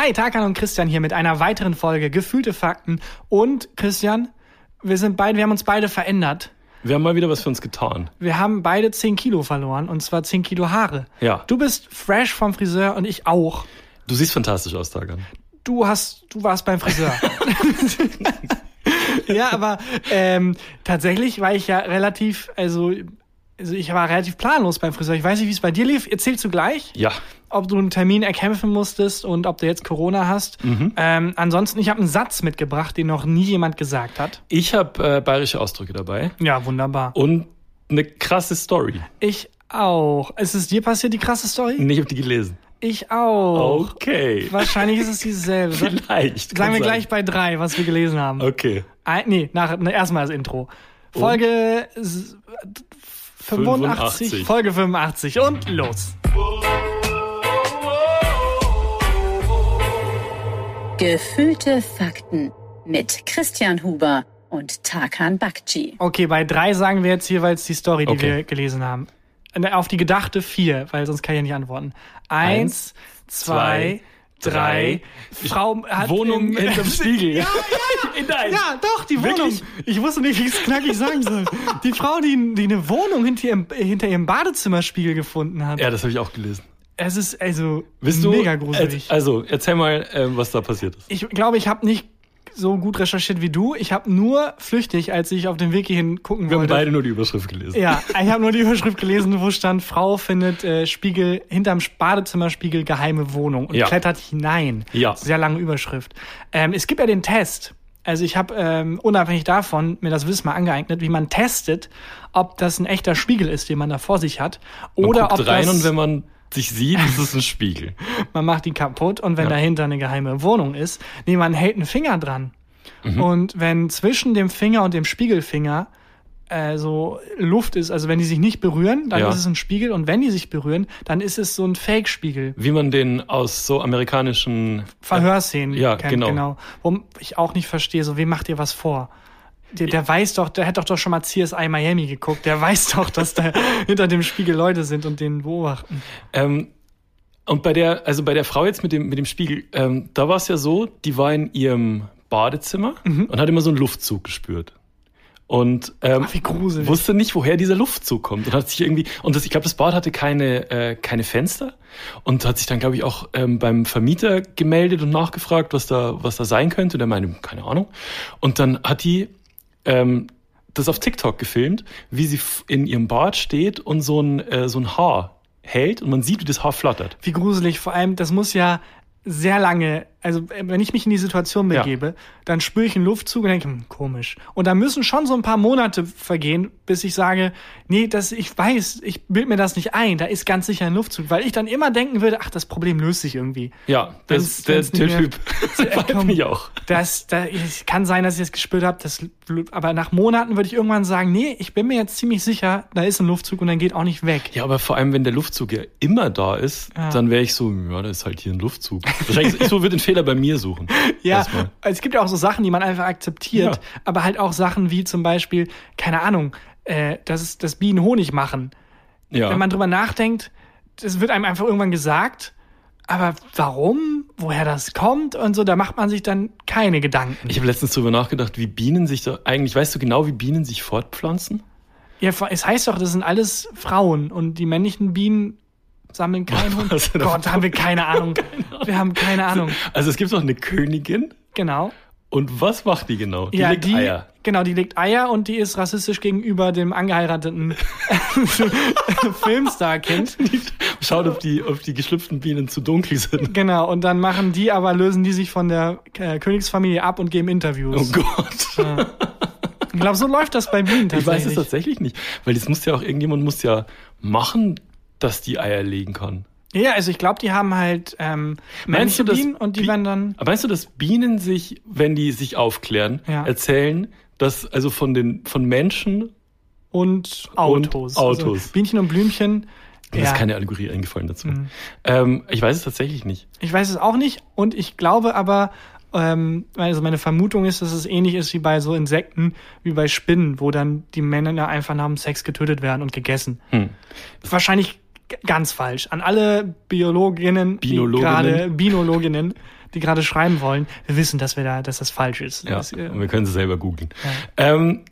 Hi, Tarkan und Christian hier mit einer weiteren Folge Gefühlte Fakten. Und Christian, wir sind beide, wir haben uns beide verändert. Wir haben mal wieder was für uns getan. Wir haben beide 10 Kilo verloren und zwar 10 Kilo Haare. Ja. Du bist fresh vom Friseur und ich auch. Du siehst fantastisch aus, Tagan. Du hast, du warst beim Friseur. ja, aber ähm, tatsächlich war ich ja relativ, also, also ich war relativ planlos beim Friseur. Ich weiß nicht, wie es bei dir lief. Erzählst du gleich? Ja. ob du einen Termin erkämpfen musstest und ob du jetzt Corona hast. Mhm. Ähm, ansonsten, ich habe einen Satz mitgebracht, den noch nie jemand gesagt hat. Ich habe äh, bayerische Ausdrücke dabei Ja, wunderbar. und eine krasse Story. Ich auch. Ist es dir passiert, die krasse Story? Und ich habe die gelesen. Ich auch. Okay. Wahrscheinlich ist es dieselbe. Vielleicht. Kann wir sein. gleich bei drei, was wir gelesen haben. Okay. Ein, nee, nach, ne, erstmal das Intro. Folge s- 85, 85. Folge 85 und los. Gefühlte Fakten mit Christian Huber und Tarkan Bakci. Okay, bei drei sagen wir jetzt jeweils die Story, die Okay. wir gelesen haben. Ne, Auf die gedachte vier, weil sonst kann ich ja nicht antworten. Eins, zwei, zwei, drei. Frau hat Wohnung im- hinterm Spiegel. Ja, ja, ja, doch, die Wohnung. Wirklich? Ich wusste nicht, wie ich es knackig sagen soll. Die Frau, die, die eine Wohnung hinter ihrem, hinter ihrem Badezimmerspiegel gefunden hat. Ja, das habe ich auch gelesen. Es ist also Bist du? mega gruselig. Also, erzähl mal, ähm, was da passiert ist. Ich glaube, ich habe nicht so gut recherchiert wie du. Ich habe nur flüchtig, als ich auf dem Weg hierhin gucken Wir haben wollte. beide nur die Überschrift gelesen. Ja, ich habe nur die Überschrift gelesen, wo stand, Frau findet äh, Spiegel hinterm Badezimmerspiegel geheime Wohnung und Ja. klettert hinein. Ja. Sehr lange Überschrift. Ähm, es gibt ja den Test. Also ich habe ähm, unabhängig davon mir das Wissen mal angeeignet, wie man testet, ob das ein echter Spiegel ist, den man da vor sich hat, Man oder guckt ob rein das, und wenn man sich sieht, ist es ein Spiegel. man macht die kaputt und wenn Ja. dahinter eine geheime Wohnung ist, nee, man hält einen Finger dran. Mhm. Und wenn zwischen dem Finger und dem Spiegelfinger äh, so Luft ist, also wenn die sich nicht berühren, dann Ja. ist es ein Spiegel und wenn die sich berühren, dann ist es so ein Fake-Spiegel. Wie man den aus so amerikanischen Verhörszenen Ja, kennt, genau. genau. Wo ich auch nicht verstehe, so wem macht ihr was vor? Der, der weiß doch, der hat doch doch schon mal CSI Miami geguckt, der weiß doch, dass da hinter dem Spiegel Leute sind und den beobachten. Ähm, und bei der, also bei der Frau jetzt mit dem, mit dem Spiegel, ähm, da war es ja so, die war in ihrem Badezimmer Mhm. und hat immer so einen Luftzug gespürt. Und ähm, Ach, wie gruselig. wusste nicht, woher dieser Luftzug kommt. Und hat sich irgendwie, und das, ich glaube, das Bad hatte keine, äh, keine Fenster und hat sich dann, glaube ich, auch ähm, beim Vermieter gemeldet und nachgefragt, was da, was da sein könnte. Und der meinte, keine Ahnung. Und dann hat die ähm, das auf TikTok gefilmt, wie sie in ihrem Bad steht und so ein, äh, so ein Haar hält und man sieht, wie das Haar flattert. Wie gruselig, vor allem, das muss ja sehr lange, also äh, wenn ich mich in die Situation Ja. begebe, dann spüre ich einen Luftzug und denke, hm, komisch. Und da müssen schon so ein paar Monate vergehen, bis ich sage, nee, das, ich weiß, ich bild mir das nicht ein, da ist ganz sicher ein Luftzug, weil ich dann immer denken würde, ach, das Problem löst sich irgendwie. Ja, Wenn's- das, der, wenn's der nicht mehr- Typ Äh, komm. mich auch. Das, da, es kann sein, dass ich es gespürt habe, das, aber nach Monaten würde ich irgendwann sagen, nee, ich bin mir jetzt ziemlich sicher, da ist ein Luftzug und dann geht auch nicht weg. Ja, aber vor allem, wenn der Luftzug ja immer da ist, Ja. dann wäre ich so, ja, da ist halt hier ein Luftzug. Wahrscheinlich, ich so würde den Fehler bei mir suchen. Ja, Erstmal. es gibt ja auch so Sachen, die man einfach akzeptiert, Ja. aber halt auch Sachen wie zum Beispiel, keine Ahnung, äh, dass, dass Bienen Honig machen. Ja. Wenn man drüber nachdenkt, das wird einem einfach irgendwann gesagt, aber warum, woher das kommt und so, da macht man sich dann keine Gedanken. ich habe letztens drüber nachgedacht, wie Bienen sich da eigentlich, weißt du genau, wie Bienen sich fortpflanzen? Ja, es heißt doch, das sind alles Frauen und die männlichen Bienen sammeln keinen Hund. Denn Gott, haben wir keine Ahnung. Wir haben keine Ahnung. Also es gibt doch eine Königin Genau. und was macht die genau? Die ja, legt die, Eier. Genau, die legt Eier und die ist rassistisch gegenüber dem angeheirateten Filmstar-Kind. Schaut, ob die, ob die geschlüpften Bienen zu dunkel sind. Genau, und dann machen die aber, lösen die sich von der äh, Königsfamilie ab und geben Oh Interviews. Gott. ich glaube, so läuft das bei Bienen Ich weiß es tatsächlich. tatsächlich nicht. Weil das muss ja auch, irgendjemand muss ja machen, dass die Eier legen kann. ja, also ich glaube, die haben halt ähm, Meinst du, dass Bienen und die Bi- werden dann... Meinst du, dass Bienen sich, wenn die sich aufklären, Ja. erzählen, dass also von den von Menschen Und Autos. Autos. Also Bienchen und Blümchen. mir ja, ist keine Allegorie eingefallen dazu. Mhm. Ähm, ich weiß es tatsächlich nicht. ich weiß es auch nicht und ich glaube aber, ähm, also meine Vermutung ist, dass es ähnlich ist wie bei so Insekten, wie bei Spinnen, wo dann die Männer einfach nach dem Sex getötet werden und gegessen. Hm. Wahrscheinlich ganz falsch. An alle Biologinnen, die Binologinnen. gerade Binologinnen, die gerade schreiben wollen, wir wissen, dass wir da, dass das falsch ist. Ja, Das, äh, und wir können sie selber googeln. Ähm,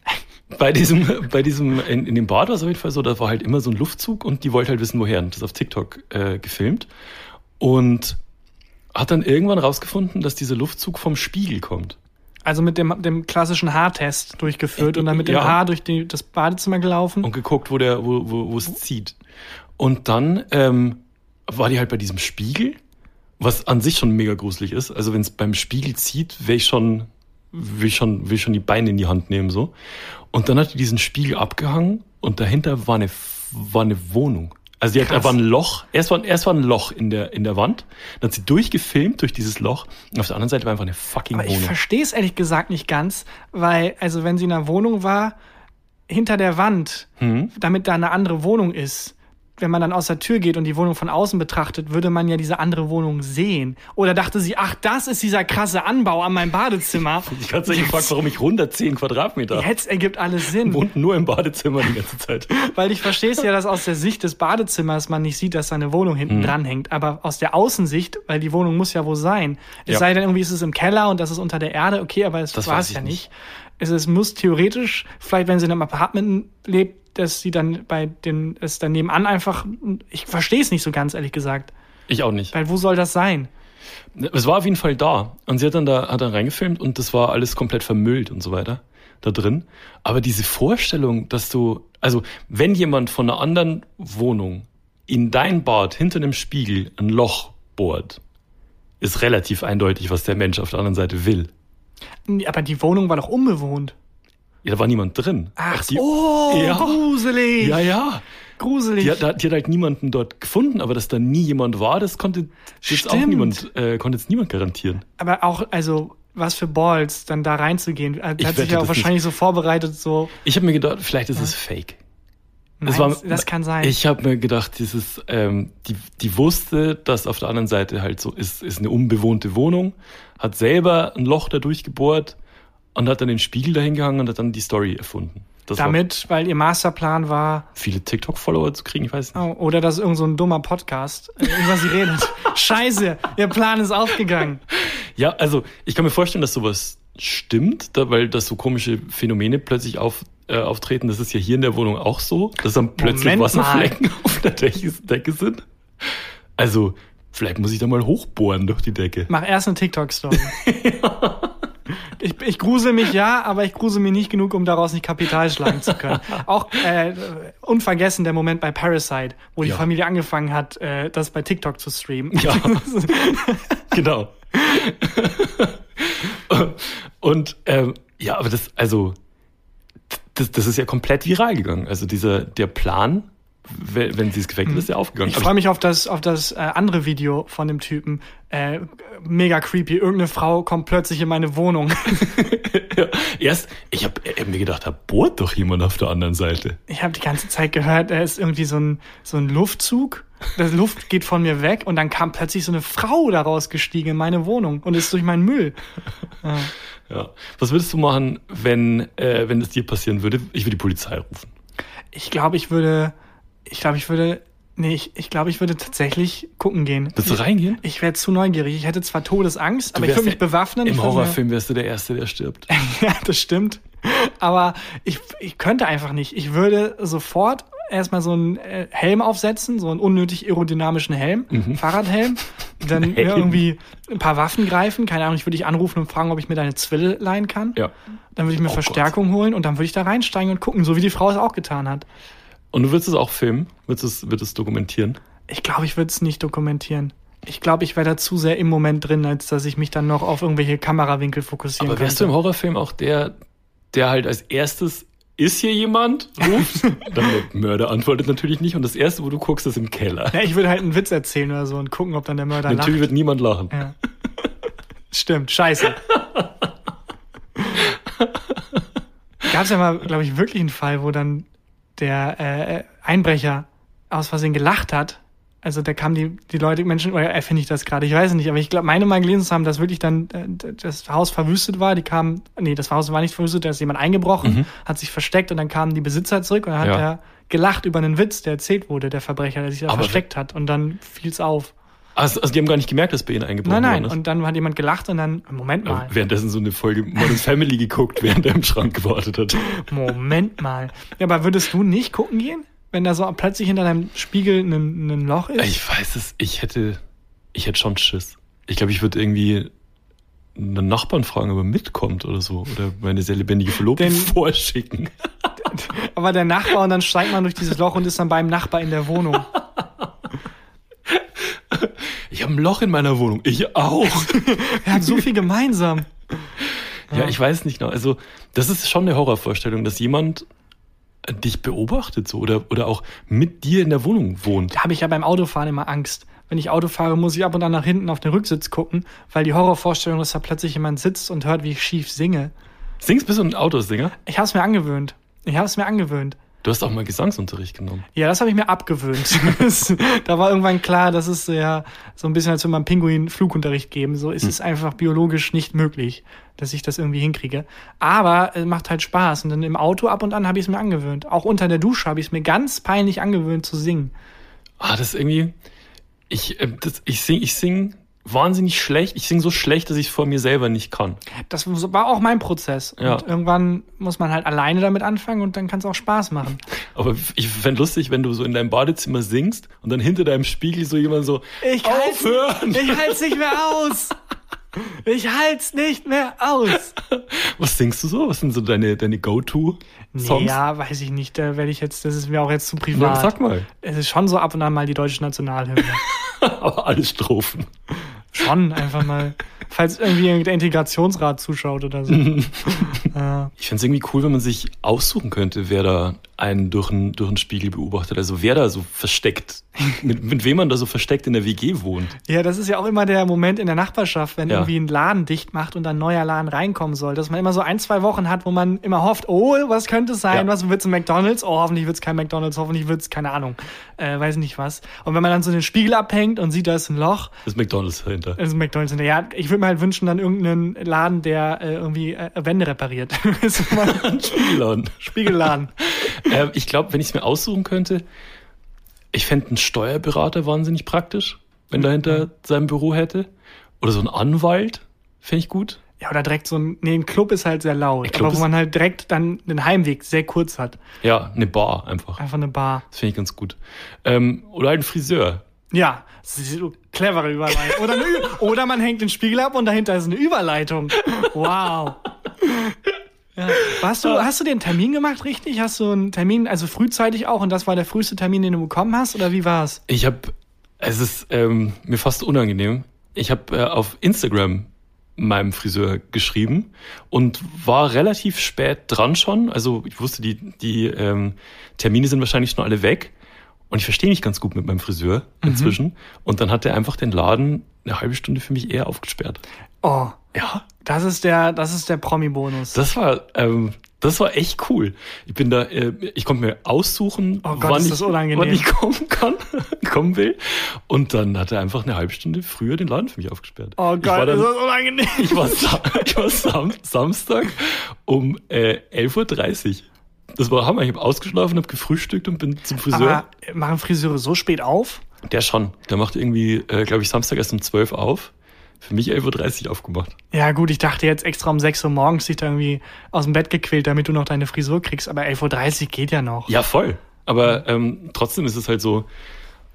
bei diesem, bei diesem, in, in dem Bad war es auf jeden Fall so, da war halt immer so ein Luftzug und die wollte halt wissen, woher. Und das auf TikTok äh, gefilmt. Und hat dann irgendwann rausgefunden, dass dieser Luftzug vom Spiegel kommt. also mit dem, dem klassischen Haartest durchgeführt und dann mit dem Ja. Haar durch die, das Badezimmer gelaufen. und geguckt, wo der, wo, wo, wo es zieht. Und dann ähm, war die halt bei diesem Spiegel, was an sich schon mega gruselig ist. Also wenn es beim Spiegel zieht, wäre ich schon, will ich schon, will ich schon die Beine in die Hand nehmen so. Und dann hat die diesen Spiegel abgehangen und dahinter war eine, war eine Wohnung. Also die hat, da war ein Loch, erst war, erst war ein Loch in der, in der Wand, dann hat sie durchgefilmt durch dieses Loch und auf der anderen Seite war einfach eine fucking Aber ich Wohnung. verstehe es ehrlich gesagt nicht ganz, weil, also wenn sie in einer Wohnung war, hinter der Wand, Hm? damit da eine andere Wohnung ist, wenn man dann aus der Tür geht und die Wohnung von außen betrachtet, würde man ja diese andere Wohnung sehen. Oder dachte sie, ach, das ist dieser krasse Anbau an meinem Badezimmer. Ich hatte sich gefragt, warum ich 110 Quadratmeter habe. Jetzt ergibt alles Sinn. Wohnt nur im Badezimmer die ganze Zeit. Weil ich verstehe es ja, dass aus der Sicht des Badezimmers man nicht sieht, dass seine Wohnung hinten dran hängt. Aber aus der Außensicht, weil die Wohnung muss ja wo sein. Es Ja. sei denn, irgendwie ist es im Keller und das ist unter der Erde. Okay, aber es Das war es ja nicht. nicht. Es, es muss theoretisch, vielleicht wenn sie in einem Apartment lebt, dass sie dann bei den, es dann nebenan einfach, ich verstehe es nicht so ganz, ehrlich gesagt. Ich auch nicht. Weil wo soll das sein? Es war auf jeden Fall da. Und sie hat dann da, hat dann reingefilmt und das war alles komplett vermüllt und so weiter da drin. Aber diese Vorstellung, dass du, also wenn jemand von einer anderen Wohnung in dein Bad hinter einem Spiegel ein Loch bohrt, ist relativ eindeutig, was der Mensch auf der anderen Seite will. Aber die Wohnung war doch unbewohnt. Ja, da war niemand drin. Ach, die, oh, ja. gruselig. ja, ja. Gruselig. Die hat, die hat halt niemanden dort gefunden, aber dass da nie jemand war, das konnte jetzt auch niemand, äh, konnte jetzt niemand garantieren. Aber auch, also, was für Balls, dann da reinzugehen. Er Ich hat sich ja auch das wahrscheinlich so vorbereitet, so. Ich habe mir gedacht, vielleicht ist es fake. Nein, war- das, das kann sein. Ich habe mir gedacht, dieses, ähm, die, die wusste, dass auf der anderen Seite halt so ist, ist eine unbewohnte Wohnung, hat selber ein Loch da durchgebohrt und hat dann den Spiegel dahin gehangen und hat dann die Story erfunden. Das Damit, weil ihr Masterplan war, viele TikTok-Follower zu kriegen, ich weiß nicht. oh, oder das ist irgend so ein dummer Podcast, äh, über sie redet. Scheiße, ihr Plan ist aufgegangen. Ja, also ich kann mir vorstellen, dass sowas stimmt, da, weil dass so komische Phänomene plötzlich auf, äh, auftreten. Das ist ja hier in der Wohnung auch so, dass dann plötzlich Moment Wasserflecken auf der Decke, Decke sind. Also vielleicht muss ich da mal hochbohren durch die Decke. Mach erst eine TikTok-Story. Ich, ich grusel mich ja, aber ich grusel mich nicht genug, um daraus nicht Kapital schlagen zu können. Auch äh, unvergessen der Moment bei Parasite, wo die Ja. Familie angefangen hat, äh, das bei TikTok zu streamen. Ja, genau. Und ähm, ja, aber das, also, das, das ist ja komplett viral gegangen. Also dieser, der Plan, wenn sie es geweckt hat, ist ja aufgegangen. Ich freue mich auf das, auf das äh, andere Video von dem Typen. Äh, mega creepy. Irgendeine Frau kommt plötzlich in meine Wohnung. Ja, erst, ich habe hab mir gedacht, da bohrt doch jemand auf der anderen Seite. Ich habe die ganze Zeit gehört, er ist irgendwie so ein, so ein Luftzug. Das Luft geht von mir weg und dann kam plötzlich so eine Frau da rausgestiegen in meine Wohnung und ist durch meinen Müll. Ja. Was würdest du machen, wenn, äh, wenn das dir passieren würde? Ich würde die Polizei rufen. Ich glaube, ich würde, ich glaube, ich würde, nee, ich, ich glaube, ich würde tatsächlich gucken gehen. Willst du reingehen? Ich wäre zu neugierig. Ich hätte zwar Todesangst, aber ich würde mich bewaffnen. Im Horrorfilm wärst du der Erste, der stirbt. Ja, das stimmt. Aber ich, ich könnte einfach nicht. Ich würde sofort erstmal so einen äh, Helm aufsetzen, so einen unnötig aerodynamischen Helm, Fahrradhelm. Dann Mhm. Helm. irgendwie ein paar Waffen greifen. Keine Ahnung, ich würde dich anrufen und fragen, ob ich mir deine Zwille leihen kann. Ja. Dann würde ich mir Oh Verstärkung holen und dann würde ich da reinsteigen und gucken, so wie die Frau es auch getan hat. Und du würdest es auch filmen? Würdest es, würdest es dokumentieren? Ich glaube, ich würde es nicht dokumentieren. Ich glaube, ich wäre da zu sehr im Moment drin, als dass ich mich dann noch auf irgendwelche Kamerawinkel fokussieren Aber wärst du im könnte. Horrorfilm auch der, der halt als erstes ist hier jemand, ruft, dann der Mörder antwortet natürlich nicht und das erste, wo du guckst, ist im Keller. Ja, ich würde halt einen Witz erzählen oder so und gucken, ob dann der Mörder lacht. Natürlich wird niemand lachen. Ja. Stimmt, scheiße. Gab es ja mal, glaube ich, wirklich einen Fall, wo dann der äh, Einbrecher aus Versehen gelacht hat. Also da kamen die, die Leute, Menschen, oder erfinde ich das gerade, ich weiß es nicht, aber ich glaube, meine mal gelesen zu haben, dass wirklich dann äh, das Haus verwüstet war. Die kamen, nee, das Haus war nicht verwüstet, da ist jemand eingebrochen, hat sich versteckt und dann kamen die Besitzer zurück und dann hat Ja. der gelacht über einen Witz, der erzählt wurde, der Verbrecher, der sich da Aber versteckt hat. Und dann fiel's auf. Also, also die haben gar nicht gemerkt, dass bei ihnen eingebrochen Nein, nein. ist. Und dann hat jemand gelacht und dann, Moment mal, Aber währenddessen so eine Folge Modern Family geguckt, während er im Schrank gewartet hat. Moment mal. Ja, aber würdest du nicht gucken gehen, wenn da so plötzlich hinter deinem Spiegel ein, ein Loch ist? Ich weiß es, ich hätte, ich hätte schon Schiss. Ich glaube, ich würde irgendwie einen Nachbarn fragen, ob er mitkommt oder so. Oder meine sehr lebendige Verlobte Denn- vorschicken. Aber der Nachbar und dann steigt man durch dieses Loch und ist dann beim Nachbar in der Wohnung. Ich habe ein Loch in meiner Wohnung. Ich auch. Wir haben so viel gemeinsam. Ja, ich weiß nicht genau. Also, das ist schon eine Horrorvorstellung, dass jemand dich beobachtet so oder, oder auch mit dir in der Wohnung wohnt. Da habe ich ja beim Autofahren immer Angst. Wenn ich Auto fahre, muss ich ab und an nach hinten auf den Rücksitz gucken, weil die Horrorvorstellung ist, dass da plötzlich jemand sitzt und hört, wie ich schief singe. Singst bist du ein Autosinger? Ich habe es mir angewöhnt. Ich habe es mir angewöhnt. Du hast auch mal Gesangsunterricht genommen. Ja, das habe ich mir abgewöhnt. Das- da war irgendwann klar, dass es ja so ein bisschen, als wenn man Pinguin Flugunterricht geben. So ist es einfach biologisch nicht möglich, dass ich das irgendwie hinkriege. Aber es macht halt Spaß. Und dann im Auto ab und an habe ich es mir angewöhnt. Auch unter der Dusche habe ich es mir ganz peinlich angewöhnt zu singen. Ah, das ist irgendwie. Ich, äh, das, ich sing, ich sing wahnsinnig schlecht. Ich sing so schlecht, dass ich es vor mir selber nicht kann. Das war auch mein Prozess. Ja. Und irgendwann muss man halt alleine damit anfangen und dann kann es auch Spaß machen. Aber ich fände lustig, wenn du so in deinem Badezimmer singst und dann hinter deinem Spiegel so jemand so Ich halt's, aufhören. ich halt's nicht mehr aus. Ich halt's nicht mehr aus. Was singst du so? Was sind so deine, deine Go-To-Songs? Nee, ja, weiß ich nicht. Da werde ich jetzt, das ist mir auch jetzt zu privat. sag mal. Es ist schon so ab und an mal die deutsche Nationalhymne. Aber alle Strophen. Schon, einfach mal. Falls irgendwie der Integrationsrat zuschaut oder so. Ich fände es irgendwie cool, wenn man sich aussuchen könnte, wer da einen durch einen, durch Spiegel beobachtet. Also wer da so versteckt, mit, mit wem man da so versteckt in der WG wohnt. ja, das ist ja auch immer der Moment in der Nachbarschaft, wenn Ja. irgendwie ein Laden dicht macht und ein neuer Laden reinkommen soll. Dass man immer so ein, zwei Wochen hat, wo man immer hofft, oh, was könnte es sein? Ja. Was wird's ein McDonalds? Oh, hoffentlich wird's kein McDonalds, hoffentlich wird's, keine Ahnung, äh, weiß nicht was. Und wenn man dann so den Spiegel abhängt und sieht, da ist ein Loch, Das ist McDonalds dahinter. Das ist McDonalds hinterher. Ich würde mir halt wünschen, dann irgendeinen Laden, der äh, irgendwie äh, Wände repariert. Spiegelladen. Spiegelladen. ähm, ich glaube, wenn ich es mir aussuchen könnte, ich fände einen Steuerberater wahnsinnig praktisch, wenn dahinter sein Büro hätte. Oder so ein Anwalt, fände ich gut. Ja, oder direkt so ein, nee, ein Club ist halt sehr laut. Aber wo man halt direkt dann den Heimweg sehr kurz hat. Ja, eine Bar einfach. Einfach eine Bar. Das finde ich ganz gut. Ähm, oder halt ein Friseur. Ja, das ist so clevere Überleitung. Oder, oder man hängt den Spiegel ab und dahinter ist eine Überleitung. Wow. Ja. Hast, du, hast du den Termin gemacht, richtig? Hast du einen Termin, also frühzeitig auch, und das war der früheste Termin, den du bekommen hast? Oder wie war's? Ich habe, es ist ähm, mir fast unangenehm. Ich habe äh, auf Instagram meinem Friseur geschrieben und war relativ spät dran schon. Also ich wusste, die, die ähm, Termine sind wahrscheinlich schon alle weg. Und ich verstehe mich ganz gut mit meinem Friseur inzwischen. Und dann hat er einfach den Laden eine halbe Stunde für mich eher aufgesperrt. Oh, Ja, das ist der, das ist der Promi-Bonus. das war, ähm, das war echt cool. Ich bin da, äh, ich konnte mir aussuchen, Oh Gott, wann, ist ich, wann ich kommen kann, kommen will. Und dann hat er einfach eine halbe Stunde früher den Laden für mich aufgesperrt. Oh Gott, dann, ist das unangenehm. ich war, ich war Sam Samstag um äh, 11.30 Uhr. Das war Hammer. Ich habe ausgeschlafen, habe gefrühstückt und bin zum Friseur. Aber machen Friseure so spät auf? Der schon. Der macht irgendwie, äh, glaube ich, Samstag erst um 12 Uhr auf. Für mich 11.30 Uhr aufgemacht. Ja, gut, ich dachte jetzt extra um 6 Uhr morgens dich da irgendwie aus dem Bett gequält, damit du noch deine Frisur kriegst, aber 11.30 Uhr geht ja noch. Ja, voll. Aber ähm, trotzdem ist es halt so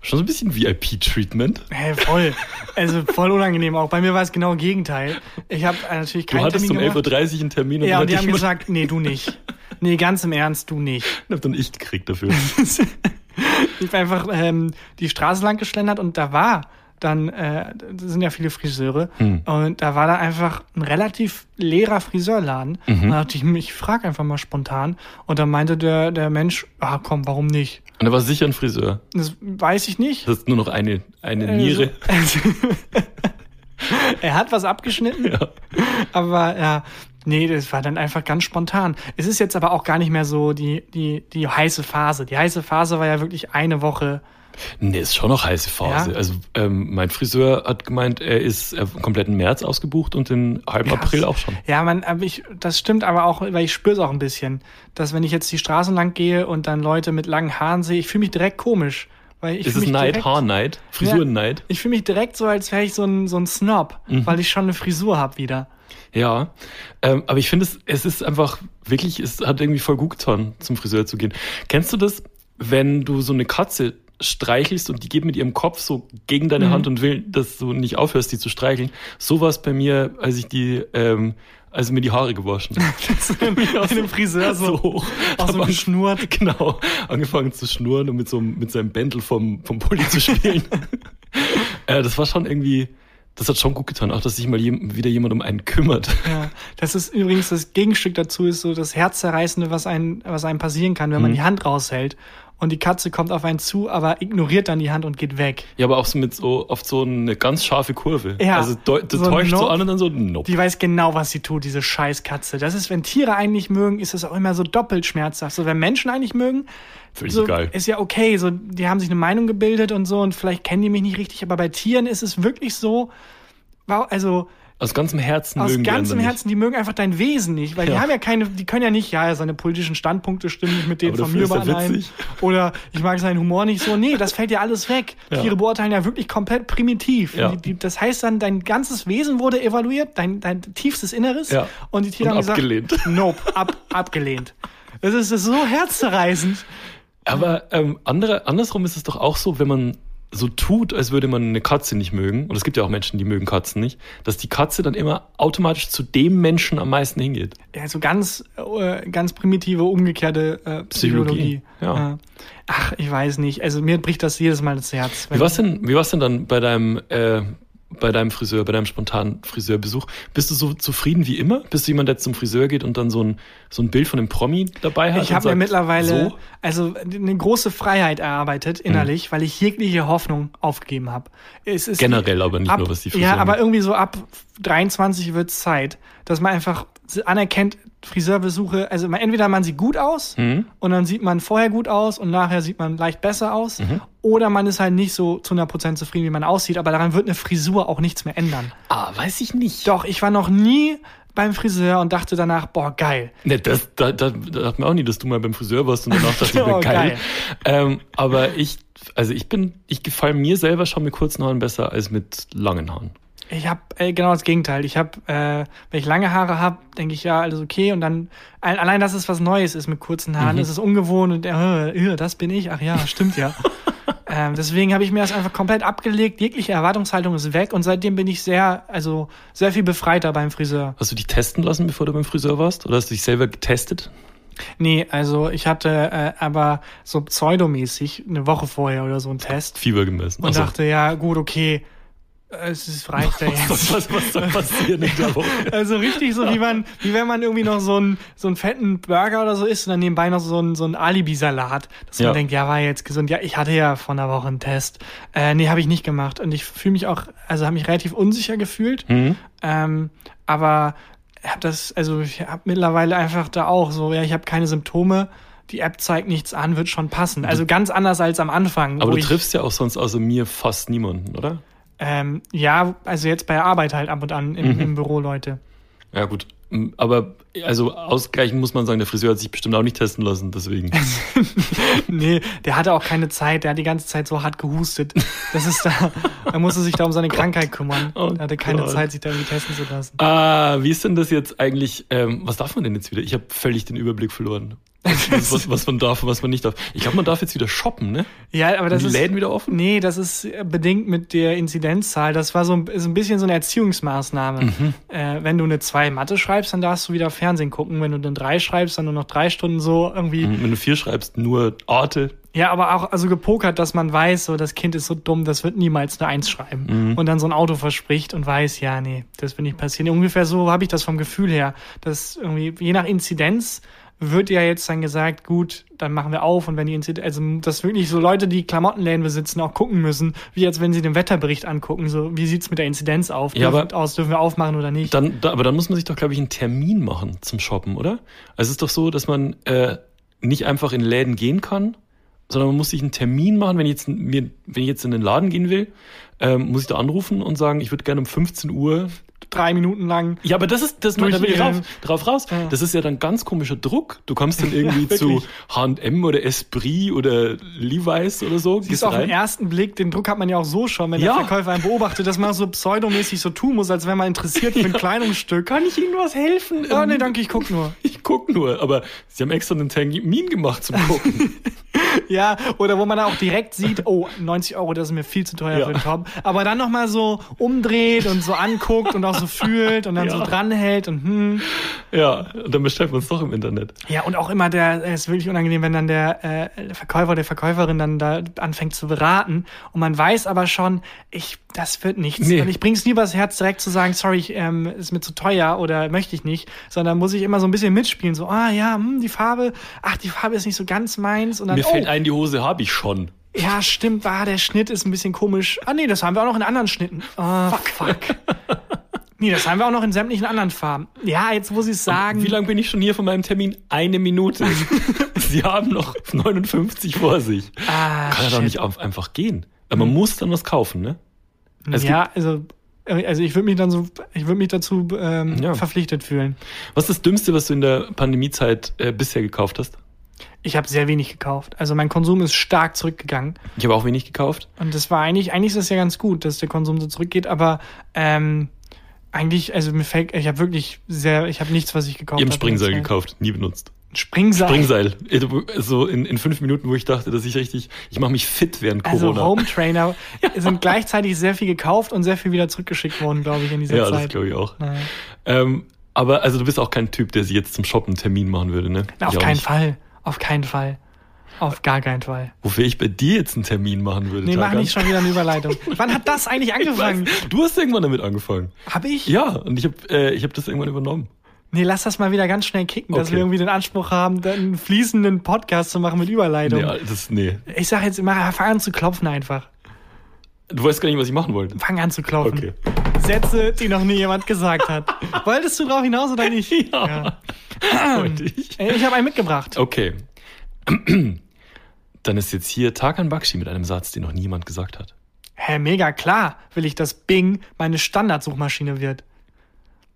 schon so ein bisschen VIP-Treatment. Hey, voll. Also voll unangenehm auch. Bei mir war es genau Gegenteil. Ich habe natürlich Du keinen hattest Termin um gemacht. 11.30 Uhr einen Termin und ja, und die haben ich gesagt, nee, du nicht. Nee, ganz im Ernst, du nicht. hab dann ich gekriegt dafür. Ich bin einfach ähm, die Straße lang geschlendert und da war dann, äh, sind ja viele Friseure, Hm. und da war da einfach ein relativ leerer Friseurladen. Mhm. Und da dachte ich, ich frage einfach mal spontan. Und dann meinte der, der Mensch, ah komm, warum nicht? Und er war sicher ein Friseur. Das weiß ich nicht. Das ist nur noch eine, eine Äh, Niere. er hat was abgeschnitten, Ja. aber ja, nee, das war dann einfach ganz spontan. Es ist jetzt aber auch gar nicht mehr so die, die, die heiße Phase. Die heiße Phase war ja wirklich eine Woche Nee, ist schon noch heiße Phase. Ja? Also ähm, mein Friseur hat gemeint, er ist äh, komplett im März ausgebucht und den halben Krass. April auch schon. Ja, man, aber ich, das stimmt aber auch, weil ich spüre es auch ein bisschen, dass wenn ich jetzt die Straßen lang gehe und dann Leute mit langen Haaren sehe, ich fühle mich direkt komisch. Weil ich ist es Neid, Haarneid, Frisurenneid? Ich fühle mich direkt so, als wäre ich so ein, so ein Snob, Mhm. weil ich schon eine Frisur habe wieder. Ja, ähm, aber ich finde es, es ist einfach wirklich, es hat irgendwie voll gut getan, zum Friseur zu gehen. Kennst du das, wenn du so eine Katze streichelst und die geht mit ihrem Kopf so gegen deine Mhm. Hand und will, dass du nicht aufhörst, die zu streicheln? So war es bei mir, als ich die, ähm, als mir die Haare gewaschen habe. Mit dem Friseur so, hoch. auch so Hab geschnurrt. Genau, angefangen zu schnurren und mit so mit seinem Bändel vom, vom Pulli zu spielen. äh, das war schon irgendwie, das hat schon gut getan, auch dass sich mal jem, wieder jemand um einen kümmert. Ja, das ist übrigens das Gegenstück dazu, ist so das Herzzerreißende, was einem, was einem passieren kann, wenn man Mhm. die Hand raushält. Und die Katze kommt auf einen zu, aber ignoriert dann die Hand und geht weg. Ja, aber auch so mit so oft so eine ganz scharfe Kurve. Ja, Also du so täuscht so Nope. an und dann so, nope. Die weiß genau, was sie tut, diese Scheißkatze. Das ist, wenn Tiere einen nicht mögen, ist es auch immer so doppelt schmerzhaft. So, wenn Menschen einen nicht mögen, Völlig so, egal. ist ja okay. So, die haben sich eine Meinung gebildet und so und vielleicht kennen die mich nicht richtig, aber bei Tieren ist es wirklich so, wow, also Aus ganzem Herzen aus mögen die ganzem anderen Herzen, die mögen einfach dein Wesen nicht, weil die Ja. haben ja keine, die können ja nicht, ja, seine politischen Standpunkte stimmen nicht mit denen von mir er überein. Oder ich mag seinen Humor nicht so. Nee, das fällt ja alles weg. Ja. Tiere beurteilen ja wirklich komplett primitiv. Ja. Die, die, das heißt dann, dein ganzes Wesen wurde evaluiert, dein, dein tiefstes Inneres. Ja. Und die Tiere Und haben gesagt, abgelehnt. nope, ab, abgelehnt. Das ist, das ist so herzzerreißend. nicht. Aber ähm, andere, andersrum ist es doch auch so, wenn man so tut, als würde man eine Katze nicht mögen, und es gibt ja auch Menschen, die mögen Katzen nicht, dass die Katze dann immer automatisch zu dem Menschen am meisten hingeht. Ja, so ganz, äh, ganz primitive, umgekehrte äh, Psychologie. Psychologie, ja. Äh, ach, ich weiß nicht. Also mir bricht das jedes Mal das Herz. Wie war's denn, wie war's denn dann bei deinem, äh, bei deinem Friseur, bei deinem spontanen Friseurbesuch? Bist du so zufrieden wie immer? Bist du jemand, der zum Friseur geht und dann so ein, so ein Bild von einem Promi dabei hat? Ich habe mir mittlerweile So? also eine große Freiheit erarbeitet innerlich, Mhm. weil ich jegliche Hoffnung aufgegeben habe. Es ist Generell aber nicht ab, nur, was die Ja, Frisur aber irgendwie so ab 23 wird's Zeit, dass man einfach anerkennt, Friseurbesuche, also entweder man sieht gut aus Mhm. und dann sieht man vorher gut aus und nachher sieht man leicht besser aus. Oder man ist halt nicht so zu 100% zufrieden, wie man aussieht, aber daran wird eine Frisur auch nichts mehr ändern. Ah, weiß ich nicht. Doch, ich war noch nie beim Friseur und dachte danach, boah, geil. Ne, das, da, da, da hat man auch nie, dass du mal beim Friseur warst und danach dachte ich, Oh, geil. geil. Ähm, aber ich, also ich bin, ich gefalle mir selber schon mit kurzen Haaren besser als mit langen Haaren. Ich habe äh, genau das Gegenteil. Ich habe, äh, wenn ich lange Haare habe, denke ich ja alles okay und dann al- allein, dass es was Neues ist mit kurzen Haaren, Mhm. ist es ungewohnt und äh, äh, das bin ich. Ach ja, stimmt ja. ähm, deswegen habe ich mir das einfach komplett abgelegt. Jegliche Erwartungshaltung ist weg und seitdem bin ich sehr, also sehr viel befreiter beim Friseur. Hast du dich testen lassen, bevor du beim Friseur warst? Oder hast du dich selber getestet? Nee, also ich hatte äh, aber so pseudomäßig eine Woche vorher oder so einen Test Fieber gemessen. und Ach so. dachte, ja gut, okay, es ist reicht ja jetzt. was, was, was soll passieren in der Woche? Also richtig so, wie man, wie wenn man irgendwie noch so einen, so einen fetten Burger oder so isst und dann nebenbei noch so einen, so einen Alibi-Salat. Dass man Ja. denkt, ja, war jetzt gesund. Ja, ich hatte ja vor einer Woche einen Test. Äh, nee, habe ich nicht gemacht. Und ich fühle mich auch, also habe mich relativ unsicher gefühlt. Mhm. Ähm, aber hab das, also ich habe mittlerweile einfach da auch so, ja, ich habe keine Symptome. Die App zeigt nichts an, wird schon passen. Also ganz anders als am Anfang. Aber du triffst ja auch sonst außer mir fast niemanden, oder? Ähm, ja, also jetzt bei der Arbeit halt ab und an im, Mhm. im Büro, Leute. Ja, gut. Aber also ausgleichend muss man sagen, der Friseur hat sich bestimmt auch nicht testen lassen, deswegen. Nee, der hatte auch keine Zeit, der hat die ganze Zeit so hart gehustet. Das ist da, er musste sich da um seine Krankheit kümmern. Oh er hatte keine Gott. Zeit, sich da irgendwie testen zu lassen. ah, wie ist denn das jetzt eigentlich? Ähm, was darf man denn jetzt wieder? Ich habe völlig den Überblick verloren. Was, was, man darf und was man nicht darf. Ich glaube, man darf jetzt wieder shoppen, ne? Ja, aber das die ist. Läden wieder offen? Nee, das ist bedingt mit der Inzidenzzahl. Das war so ein, ist ein bisschen so eine Erziehungsmaßnahme. Mhm. Äh, wenn du eine 2 Mathe schreibst, dann darfst du wieder Fernsehen gucken. Wenn du eine 3 schreibst, dann nur noch drei Stunden so irgendwie. Wenn du vier schreibst, nur Arte. Ja, aber auch also gepokert, dass man weiß, so das Kind ist so dumm, das wird niemals eine Eins schreiben. Und dann so ein Auto verspricht und weiß, ja, nee, das wird nicht passieren. Ungefähr so habe ich das vom Gefühl her, dass irgendwie je nach Inzidenz wird ja jetzt dann gesagt, gut, dann machen wir auf und wenn die Inzidenz, also dass wirklich so Leute, die Klamottenläden besitzen, auch gucken müssen, wie als wenn sie den Wetterbericht angucken, so wie sieht's mit der Inzidenz auf, Ja, aber- aus, dürfen wir aufmachen oder nicht? Dann, da, aber dann muss man sich doch, glaube ich, einen Termin machen zum Shoppen, oder? Also es ist doch so, dass man äh, nicht einfach in Läden gehen kann, sondern man muss sich einen Termin machen, wenn ich jetzt, mir, wenn ich jetzt in den Laden gehen will, ähm, muss ich da anrufen und sagen, ich würde gerne um 15 Uhr Drei Minuten lang. ja, aber das ist, das, da will ich Durchgehen. drauf, raus. Ja. Das ist ja dann ganz komischer Druck. Du kommst dann irgendwie Ja, zu. H&M oder Esprit oder Levi's oder so. Siehst auf den ersten Blick, den Druck hat man ja auch so schon, wenn Ja. der Verkäufer einen beobachtet, dass man so pseudomäßig so tun muss, als wäre man interessiert für ein Kleidungsstück. Kann ich Ihnen was helfen? Oh, nee, danke, ich guck nur. Ich guck nur, aber Sie haben extra einen Termin gemacht zum Gucken. Ja, oder wo man auch direkt sieht, oh, 90 Euro, das ist mir viel zu teuer Ja. für den Top. Aber dann nochmal so umdreht und so anguckt und auch so fühlt und dann Ja. so dranhält und hm. ja, und dann bestellt man es doch im Internet. Ja, und auch immer der, es ist wirklich unangenehm, wenn dann der, äh, Verkäufer, der Verkäuferin dann da anfängt zu beraten und man weiß aber schon, ich, das wird nichts. Nee. Und ich bring's nie übers Herz, direkt zu sagen, sorry, ich, ähm, ist mir zu teuer oder möchte ich nicht, sondern muss ich immer so ein bisschen mitspielen, so, ah ja, hm, die Farbe, ach, die Farbe ist nicht so ganz meins und dann, Mir fällt oh, ein, die Hose habe ich schon. ja, stimmt, ah, der Schnitt ist ein bisschen komisch. Ah, nee, das haben wir auch noch in anderen Schnitten. Ah, fuck, fuck. nee, das haben wir auch noch in sämtlichen anderen Farben. Ja, jetzt muss ich sagen. Wie lange bin ich schon hier von meinem Termin? Eine Minute. Sie haben noch 59 vor sich. Ah, Kann er doch nicht auf, einfach gehen. Aber man muss dann was kaufen, ne? Es ja, also, also ich würde mich dann so, ich würde mich dazu ähm, Ja. verpflichtet fühlen. Was ist das Dümmste, was du in der Pandemiezeit äh, bisher gekauft hast? Ich habe sehr wenig gekauft. Also mein Konsum ist stark zurückgegangen. Ich habe auch wenig gekauft. Und das war eigentlich, eigentlich ist das ja ganz gut, dass der Konsum so zurückgeht, aber ähm, eigentlich, also mir fällt, ich habe wirklich sehr, ich habe nichts, was ich gekauft Ich habe habe. ein Springseil gekauft, nie benutzt. Springseil. Springseil. Äh, So in, in fünf Minuten, wo ich dachte, dass ich richtig, ich mache mich fit während Also Corona. Home Trainer sind gleichzeitig sehr viel gekauft und sehr viel wieder zurückgeschickt worden, glaube ich, in dieser ja, das Zeit. glaube ich auch. Naja. Ähm, aber also du bist auch kein Typ, der sich jetzt zum Shoppen einen Termin machen würde, ne? Na, auf Ich keinen. Fall. Auf keinen Fall. Auf gar keinen Fall. Wofür ich bei dir jetzt einen Termin machen würde. Nee, mach Tarkan. nicht schon wieder eine Überleitung. Wann hat das eigentlich angefangen? Du hast irgendwann damit angefangen. Hab ich? Ja, und ich habe äh, ich hab das irgendwann übernommen. Nee, lass das mal wieder ganz schnell kicken, dass Okay. wir irgendwie den Anspruch haben, dann einen fließenden Podcast zu machen mit Überleitung. Nee, das, nee. Ich sag jetzt immer, fang an zu klopfen einfach. Du weißt gar nicht, was ich machen wollte. Fang an zu klopfen. Okay. Sätze, die noch nie jemand gesagt hat. Wolltest du drauf hinaus oder nicht? Ja. Wollte ich. Äh, Ich habe einen mitgebracht. Okay. Dann ist jetzt hier Tarkan Bakshi mit einem Satz, den noch niemand gesagt hat. Hä, mega klar will ich, dass Bing meine Standardsuchmaschine wird.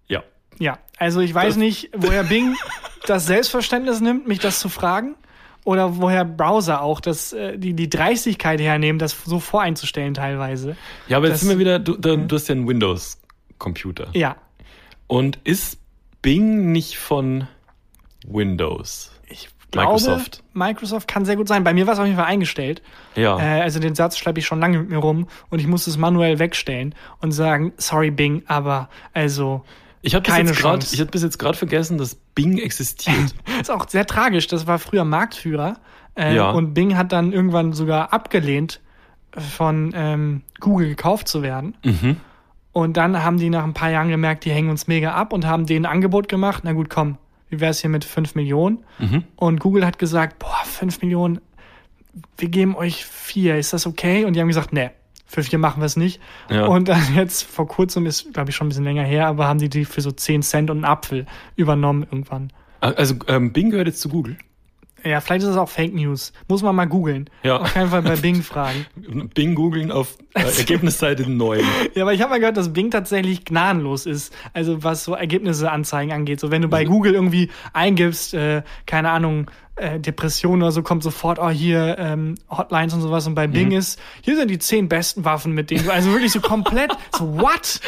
Ja. Ja, also ich weiß Das- nicht, woher Bing das Selbstverständnis nimmt, mich das zu fragen. Oder woher Browser auch das, äh, die, die Dreistigkeit hernehmen, das so voreinzustellen teilweise. Ja, aber jetzt sind wir wieder, du, da, du hast ja einen Windows-Computer. Ja, Und ist Bing nicht von Windows? Glaube, Microsoft. Microsoft kann sehr gut sein. Bei mir war es auf jeden Fall eingestellt. Ja. Äh, also den Satz schleppe ich schon lange mit mir rum und ich muss es manuell wegstellen und sagen, sorry Bing, aber also ich habe hab bis jetzt gerade vergessen, dass Bing existiert. ist auch sehr tragisch. Das war früher Marktführer äh, Ja. und Bing hat dann irgendwann sogar abgelehnt, von ähm, Google gekauft zu werden. mhm. Und dann haben die nach ein paar Jahren gemerkt, die hängen uns mega ab und haben denen ein Angebot gemacht. Na gut, komm, wie wär's hier mit 5 Millionen? Mhm. Und Google hat gesagt, boah, 5 Millionen, wir geben euch vier, ist das okay? Und die haben gesagt, nee, für vier machen wir es nicht. Ja. Und dann jetzt vor kurzem, ist glaube ich schon ein bisschen länger her, aber haben die die für so 10 Cent und einen Apfel übernommen irgendwann. Also ähm, Bing gehört jetzt zu Google. Ja, vielleicht ist es auch Fake News. Muss man mal googeln. Ja. Auf keinen Fall bei Bing fragen. Bing googeln auf äh, Ergebnisseite 9. Ja, aber ich habe mal gehört, dass Bing tatsächlich gnadenlos ist. Also was so Ergebnisse anzeigen angeht. So wenn du bei Google irgendwie eingibst, äh, keine Ahnung, äh, Depression oder so, kommt sofort, oh hier, ähm, Hotlines und sowas. Und bei Bing ist, hier sind die zehn besten Waffen, mit denen du, also wirklich so komplett, so what?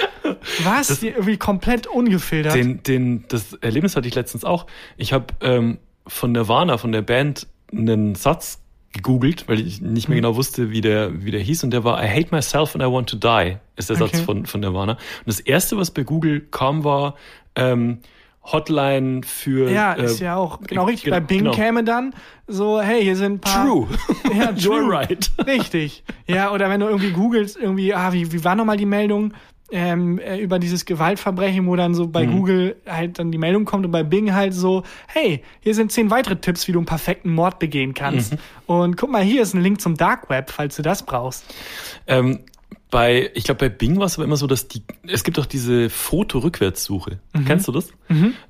Was? Die irgendwie komplett ungefiltert. Den, den, das Erlebnis hatte ich letztens auch. Ich habe ähm, von Nirvana, von der Band, einen Satz gegoogelt, weil ich nicht mehr Mhm. genau wusste, wie der, wie der hieß. Und der war I hate myself and I want to die, ist der Satz Okay. von, von Nirvana. Und das erste, was bei Google kam, war ähm, Hotline für. ja, äh, ist ja auch genau richtig. genau, bei Bing genau. käme dann so, hey, hier sind ein paar. True. Ja, You're true. right. Richtig. Ja, oder wenn du irgendwie googelst, irgendwie, ah, wie, wie war nochmal die Meldung ähm, äh, über dieses Gewaltverbrechen, wo dann so bei Google halt dann die Meldung kommt und bei Bing halt so, hey, hier sind zehn weitere Tipps, wie du einen perfekten Mord begehen kannst. Und guck mal, hier ist ein Link zum Dark Web, falls du das brauchst. Ähm, bei, ich glaube, bei Bing war es aber immer so, dass die, es gibt auch diese Foto-Rückwärtssuche. Kennst du das?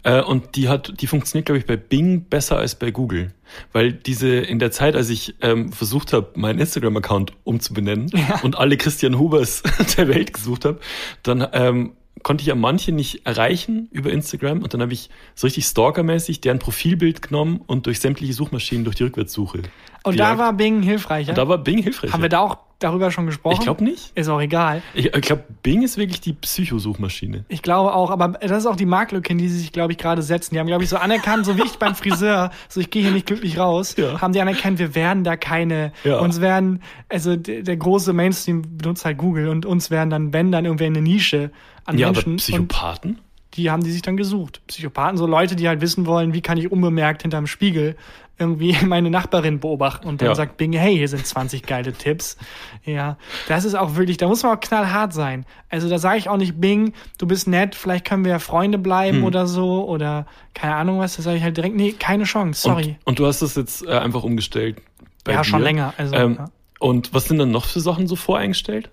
Äh, und die hat, die funktioniert, glaube ich, bei Bing besser als bei Google. Weil diese, in der Zeit, als ich ähm, versucht habe, meinen Instagram-Account umzubenennen und alle Christian Hubers der Welt gesucht habe, dann ähm, konnte ich ja manche nicht erreichen über Instagram und dann habe ich so richtig stalkermäßig deren Profilbild genommen und durch sämtliche Suchmaschinen durch die Rückwärtssuche. Und da gejagt. war Bing hilfreicher. und da war Bing hilfreich. Haben wir da auch darüber schon gesprochen? ich glaube nicht. Ist auch egal. Ich, ich glaube, Bing ist wirklich die Psychosuchmaschine. Ich glaube auch, aber das ist auch die Marktlücke, in die sie sich, glaube ich, gerade setzen. Die haben, glaube ich, so anerkannt, so wie ich beim Friseur, so ich gehe hier nicht glücklich raus, Ja. haben die anerkannt, wir werden da keine, Ja. uns werden, also der, große Mainstream benutzt halt Google und uns werden dann, wenn dann irgendwie eine Nische an Ja, aber Menschen und Psychopathen? Die haben die sich dann gesucht. Psychopathen, so Leute, die halt wissen wollen, wie kann ich unbemerkt hinterm Spiegel irgendwie meine Nachbarin beobachten und dann Ja. sagt Bing, hey, hier sind 20 geile Tipps. Ja, das ist auch wirklich, da muss man auch knallhart sein. Also da sage ich auch nicht, Bing, du bist nett, vielleicht können wir ja Freunde Hm. bleiben oder so oder keine Ahnung was, da sage ich halt direkt, nee, keine Chance, sorry. Und, und du hast das jetzt äh, einfach umgestellt. Bei Ja, dir. schon länger, also, ähm, ja. Und was sind dann noch für Sachen so voreingestellt?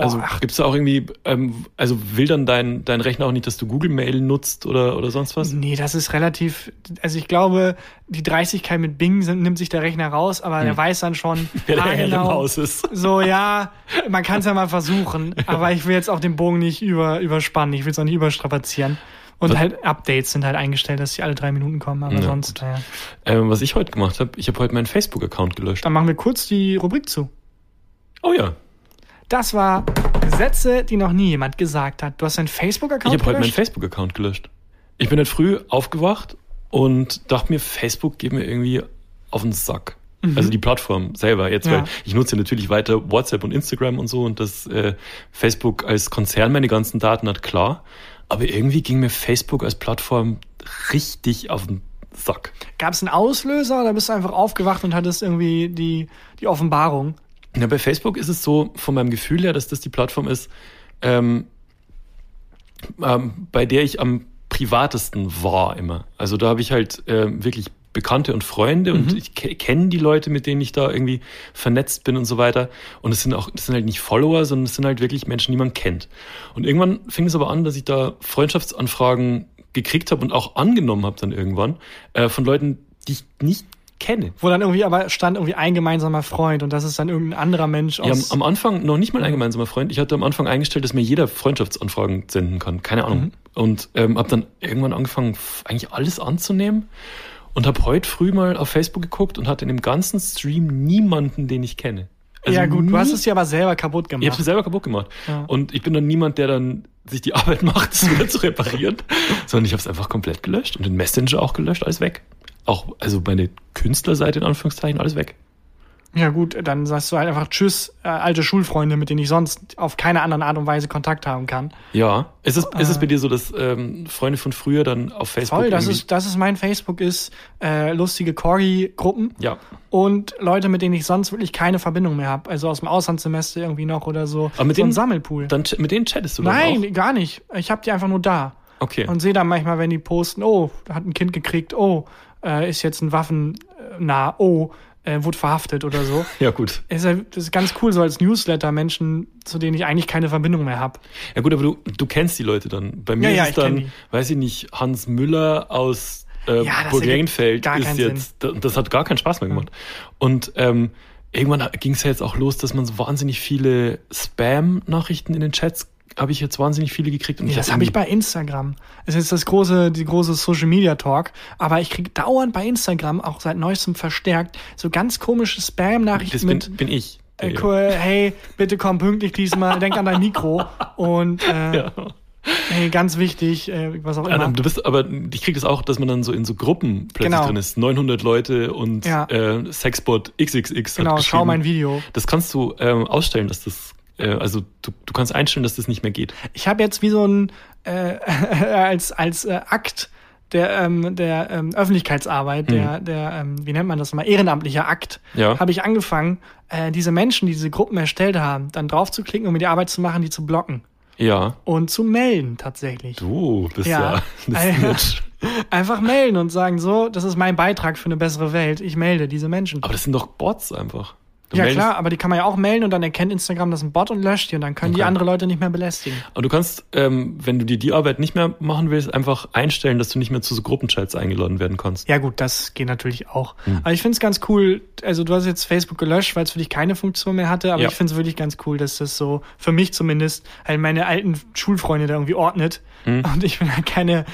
Also Boah, gibt's da auch irgendwie, ähm, also will dann dein, dein Rechner auch nicht, dass du Google Mail nutzt oder, oder sonst was? Nee, das ist relativ, also ich glaube, die Dreistigkeit mit Bing sind, nimmt sich der Rechner raus, aber der weiß dann schon, Hm. Wer der ah, Herr im genau, Haus ist. So, ja, man kann es ja mal versuchen, aber ich will jetzt auch den Bogen nicht über, überspannen, ich will es auch nicht überstrapazieren. Und Was- halt Updates sind halt eingestellt, dass die alle drei Minuten kommen, aber Ja, sonst, naja. Ähm, was ich heute gemacht habe, ich habe heute meinen Facebook-Account gelöscht. Dann machen wir kurz die Rubrik zu. Oh ja, Das war Sätze, die noch nie jemand gesagt hat. Du hast deinen ich Facebook-Account habe heute meinen gelöscht? Facebook-Account gelöscht. Ich bin heute früh aufgewacht und dachte mir, Facebook geht mir irgendwie auf den Sack. Also die Plattform selber jetzt, Mhm. Ja. weil ich nutze natürlich weiter WhatsApp und Instagram und so und dass äh, Facebook als Konzern meine ganzen Daten hat, klar. Aber irgendwie ging mir Facebook als Plattform richtig auf den Sack. Gab es einen Auslöser oder bist du einfach aufgewacht und hattest irgendwie die, die Offenbarung? Ja, bei Facebook ist es so, von meinem Gefühl her, dass das die Plattform ist, ähm, ähm, bei der ich am privatesten war immer. Also da habe ich halt ähm, wirklich Bekannte und Freunde und ich ke kenne die Leute, mit denen ich da irgendwie vernetzt bin und so weiter. Und es sind auch, das sind halt nicht Follower, sondern es sind halt wirklich Menschen, die man kennt. Und irgendwann fing es aber an, dass ich da Freundschaftsanfragen gekriegt habe und auch angenommen habe dann irgendwann äh, von Leuten, die ich nicht kenne. Wo dann irgendwie aber stand irgendwie ein gemeinsamer Freund und das ist dann irgendein anderer Mensch Ja, am, aus. am Anfang noch nicht mal ein gemeinsamer Freund. Ich hatte am Anfang eingestellt, dass mir jeder Freundschaftsanfragen senden kann. Keine Ahnung. Mhm. Und ähm, habe dann irgendwann angefangen, eigentlich alles anzunehmen. Und habe heute früh mal auf Facebook geguckt und hatte in dem ganzen Stream niemanden, den ich kenne. Also ja gut, nie- du hast es ja aber selber kaputt Ich habe gemacht. es selber kaputt gemacht. Ja. Und ich bin dann niemand, der dann sich die Arbeit macht, es wieder zu reparieren, sondern ich habe es einfach komplett gelöscht und den Messenger auch gelöscht, alles weg. Auch, also meine Künstlerseite in Anführungszeichen, alles weg. Ja gut, dann sagst du halt einfach Tschüss, äh, alte Schulfreunde, mit denen ich sonst auf keine andere Art und Weise Kontakt haben kann. Ja. Ist es, ist es bei dir so, dass ähm, Freunde von früher dann auf Facebook Toll, das ist, das ist mein Facebook, ist äh, lustige Corgi-Gruppen Ja. und Leute, mit denen ich sonst wirklich keine Verbindung mehr habe. Also aus dem Auslandssemester irgendwie noch oder so. Aber mit so ein denen- Sammelpool. Dann mit denen chattest du dann Nein, auch? gar nicht. Ich habe die einfach nur da. Okay. Und sehe dann manchmal, wenn die posten, oh, hat ein Kind gekriegt, oh, äh, ist jetzt ein Waffen äh, nah, oh, äh, wurde verhaftet oder so. ja, gut. ist ja, das ist ganz cool, so als Newsletter Menschen, zu denen ich eigentlich keine Verbindung mehr habe. Ja, gut, aber du, du kennst die Leute dann. Bei mir Ja, ja, ist kenn dann, die. weiß ich nicht, Hans Müller aus äh, Ja, das Burg ergibt Regenfeld gar ist jetzt, da- das hat gar keinen Spaß mehr gemacht. Und ähm, irgendwann ging es ja jetzt auch los, dass man so wahnsinnig viele Spam-Nachrichten in den Chats, habe ich jetzt wahnsinnig viele gekriegt. Und Ja, das habe ich bei Instagram. Das ist jetzt das große, die große Social Media Talk. Aber ich kriege dauernd bei Instagram, auch seit neuestem verstärkt, so ganz komische Das Spam-Nachrichten bin, mit, bin ich. äh, cool, hey, bitte komm pünktlich diesmal, denk an dein Mikro. Und äh, Ja. hey, ganz wichtig, äh, was auch immer. Ah, Du bist, aber ich krieg das auch, dass man dann so in so Gruppen plötzlich Genau. drin ist. 900 Leute und Ja. äh, Sexbot XXX genau, schau mein Video. Das kannst du ähm, ausstellen, dass das, also du, du kannst einstellen, dass das nicht mehr geht. Ich habe jetzt wie so ein äh, als als äh, Akt der ähm, der ähm, Öffentlichkeitsarbeit, der der ähm, wie nennt man das mal ehrenamtlicher Akt, Hm. Ja. habe ich angefangen, äh, diese Menschen, die diese Gruppen erstellt haben, dann drauf zu klicken, um mir die Arbeit zu machen, die zu blocken Ja. und zu melden tatsächlich. Du bist ja, Ja. Einfach melden und sagen so, das ist mein Beitrag für eine bessere Welt. Ich melde diese Menschen. Aber das sind doch Bots einfach. Du ja klar, aber die kann man ja auch melden und dann erkennt Instagram das ein Bot und löscht die und dann können die Okay. andere Leute nicht mehr belästigen. Aber du kannst, ähm, wenn du dir die Arbeit nicht mehr machen willst, einfach einstellen, dass du nicht mehr zu so Gruppenchats eingeladen werden kannst. Ja gut, das geht natürlich auch. Hm. Aber ich finde es ganz cool, also du hast jetzt Facebook gelöscht, weil es für dich keine Funktion mehr hatte, aber Ja. ich finde es wirklich ganz cool, dass das so, für mich zumindest, halt meine alten Schulfreunde da irgendwie ordnet. Hm. Und ich bin halt keine,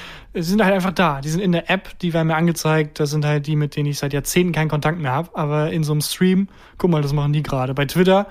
sind halt einfach da. Die sind in der App, die werden mir angezeigt, das sind halt die, mit denen ich seit Jahrzehnten keinen Kontakt mehr habe. Aber in so einem Stream, guck mal, das machen die gerade. Bei Twitter,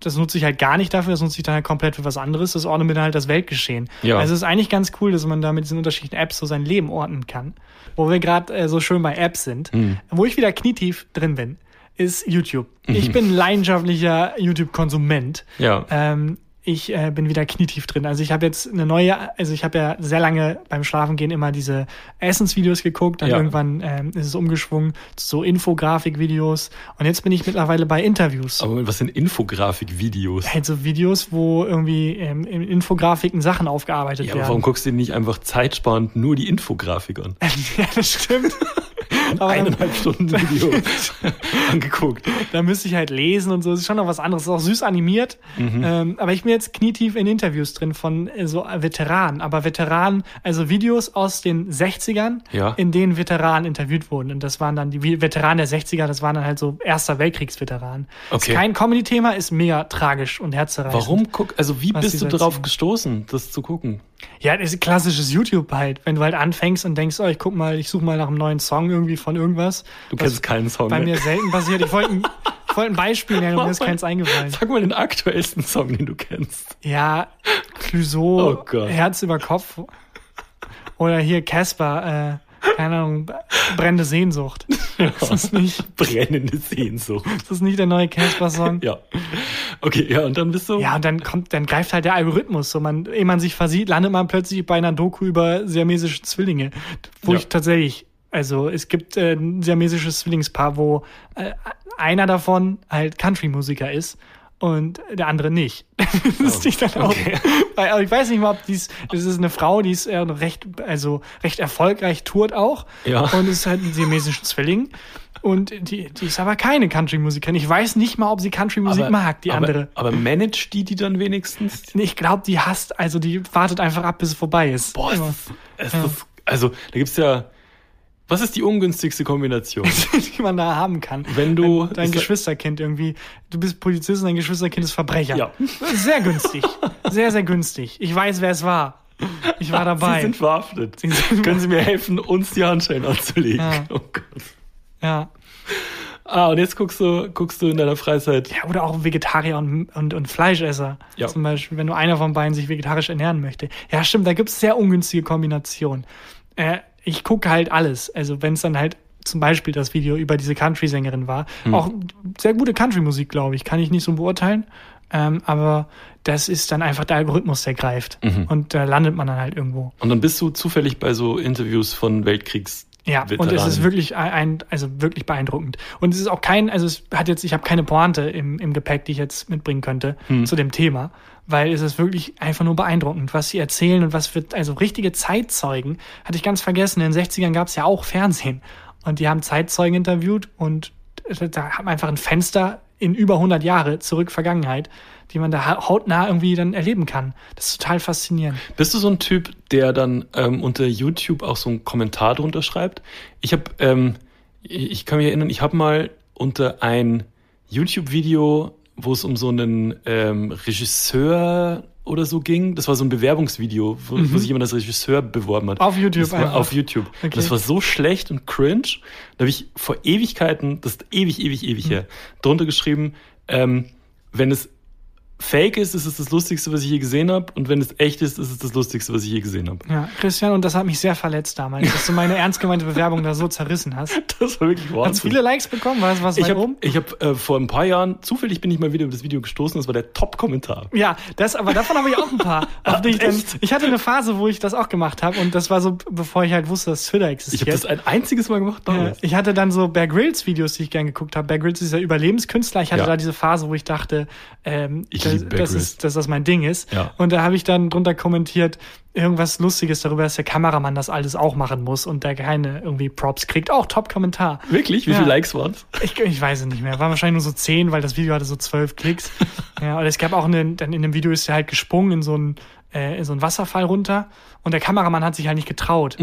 das nutze ich halt gar nicht dafür, das nutze ich dann halt komplett für was anderes. Das ordnet mir dann halt das Weltgeschehen. Ja. Also es ist eigentlich ganz cool, dass man da mit diesen unterschiedlichen Apps so sein Leben ordnen kann. Wo wir gerade äh, so schön bei Apps sind, wo ich wieder knietief drin bin, ist YouTube. Ich bin leidenschaftlicher YouTube-Konsument. Ja. Ähm, ich äh, bin wieder knietief drin. Also ich habe jetzt eine neue, also ich habe ja sehr lange beim Schlafengehen immer diese Essensvideos geguckt, dann Ja. irgendwann ähm, ist es umgeschwungen zu so Infografikvideos und jetzt bin ich mittlerweile bei Interviews. Aber was sind Infografikvideos? Halt so Videos, wo irgendwie ähm, in Infografiken Sachen aufgearbeitet Ja, aber werden. warum guckst du dir nicht einfach zeitsparend nur die Infografik an? ja, das stimmt. Aber Eineinhalb Stunden Video angeguckt. da müsste ich halt lesen und so. Das ist schon noch was anderes. Das ist auch süß animiert. Mhm. Ähm, aber ich bin jetzt knietief in Interviews drin von äh, so Veteranen. Aber Veteranen, also Videos aus den 60ern, Ja. in denen Veteranen interviewt wurden. Und das waren dann die Veteranen der 60er, das waren dann halt so Erster Weltkriegsveteranen. Okay. Ist kein Comedy-Thema, ist mega tragisch und herzerreißend. Warum guck, also wie bist du darauf erzählen. gestoßen, das zu gucken? Ja, das ist klassisches YouTube halt. Wenn du halt anfängst und denkst, oh, ich guck mal, ich suche mal nach einem neuen Song irgendwie von irgendwas. Du kennst keinen Song Bei mehr. mir selten passiert. Ich wollte ein, ich wollte ein Beispiel nennen und mir ist keins eingefallen. Sag mal den aktuellsten Song, den du kennst. Ja, Clouseau, Oh. Herz über Kopf. Oder hier Casper, äh, keine Ahnung, brennende Sehnsucht. Das ist nicht, Brennende Sehnsucht. das ist nicht der neue Casper-Song. Ja. Okay, ja, und dann bist du. Ja, und dann kommt, dann greift halt der Algorithmus. So man, ehe man sich versieht, landet man plötzlich bei einer Doku über siamesische Zwillinge. Wo Ja. ich tatsächlich, also es gibt äh, ein siamesisches Zwillingspaar, wo äh, einer davon halt Country-Musiker ist und der andere nicht. das ist nicht dann auch. Weil, aber ich weiß nicht mal, ob dies, das ist eine Frau, die ist äh, recht, also recht erfolgreich, tourt auch. Ja. Und ist halt ein siamesischer Zwilling. Und die, die ist aber keine Country-Musikerin. Ich weiß nicht mal, ob sie Country-Musik mag, die aber, andere. Aber managt die die dann wenigstens? Ich glaube, die hasst, also die wartet einfach ab, bis es vorbei ist. Boah, ist Immer. das, ist also da gibt's ja. Was ist die ungünstigste Kombination? die man da haben kann. Wenn du- dein, dein ist- Geschwisterkind irgendwie, du bist Polizist und dein Geschwisterkind ist Verbrecher. Ja. Sehr günstig. Sehr, sehr günstig. Ich weiß, wer es war. Ich war dabei. Sie sind verhaftet. Sie sind- Können Sie mir helfen, uns die Handschellen anzulegen? Ja. Oh Gott. ja. Ah, und jetzt guckst du, guckst du in deiner Freizeit. ja. Oder auch Vegetarier und, und, und Fleischesser. Ja. Zum Beispiel, wenn du einer von beiden sich vegetarisch ernähren möchte. Ja, stimmt, da gibt es sehr ungünstige Kombinationen. Äh, ich gucke halt alles. Also wenn es dann halt zum Beispiel das Video über diese Country-Sängerin war. Hm. Auch sehr gute Country-Musik, glaube ich. Kann ich nicht so beurteilen. Ähm, aber das ist dann einfach der Algorithmus, der greift. Mhm. Und da landet man dann halt irgendwo. Und dann bist du zufällig bei so Interviews von Weltkriegs. Ja, und es ist wirklich ein, also wirklich beeindruckend. Und es ist auch kein, also es hat jetzt, ich habe keine Pointe im, im Gepäck, die ich jetzt mitbringen könnte Hm. zu dem Thema, weil es ist wirklich einfach nur beeindruckend, was sie erzählen und was wird, also richtige Zeitzeugen, hatte ich ganz vergessen, in den 60ern gab es ja auch Fernsehen und die haben Zeitzeugen interviewt und da hat man einfach ein Fenster in über 100 Jahre zurück Vergangenheit, die man da ha- hautnah irgendwie dann erleben kann. Das ist total faszinierend. Bist du so ein Typ, der dann ähm, unter YouTube auch so einen Kommentar drunter schreibt? Ich habe, ähm, ich kann mich erinnern, ich habe mal unter ein YouTube-Video, wo es um so einen ähm, Regisseur oder so ging. Das war so ein Bewerbungsvideo, wo, wo sich jemand als Regisseur beworben hat. Mhm. Auf YouTube das war einfach. Auf YouTube. Okay. Das war so schlecht und cringe. Da habe ich vor Ewigkeiten, das ist ewig, ewig, ewig Mhm. her, drunter geschrieben, ähm, wenn es fake ist, ist es das Lustigste, was ich je gesehen habe. Und wenn es echt ist, ist es das Lustigste, was ich je gesehen habe. Ja, Christian, und das hat mich sehr verletzt damals, dass du meine ernst gemeinte Bewerbung da so zerrissen hast. Das war wirklich Wahnsinn. viele Likes bekommen? War es was ich habe ich hab, äh, vor ein paar Jahren, zufällig bin ich mal wieder über das Video gestoßen, das war der Top-Kommentar. Ja, das, aber davon habe ich auch ein paar. Die ich, dann, ich hatte eine Phase, wo ich das auch gemacht habe und das war so, bevor ich halt wusste, dass Twitter Ich existiert. habe das ein einziges Mal gemacht Ja, damals. ich hatte dann so Bear Grylls Videos, die ich gern geguckt habe. Bear Grylls ist dieser Überlebenskünstler. Ich hatte Ja. da diese Phase, wo ich dachte, ähm, Ich dass, es, dass das mein Ding ist. Ja. Und da habe ich dann drunter kommentiert, irgendwas Lustiges darüber, dass der Kameramann das alles auch machen muss und der keine irgendwie Props kriegt. Auch Top-Kommentar. Wirklich? Wie Ja. viele Likes waren's? Ich, ich weiß es nicht mehr. War wahrscheinlich nur so zehn, weil das Video hatte so zwölf Klicks. ja, und es gab auch eine, dann in dem Video ist er halt gesprungen in so einen, äh, in so einen Wasserfall runter und der Kameramann hat sich halt nicht getraut.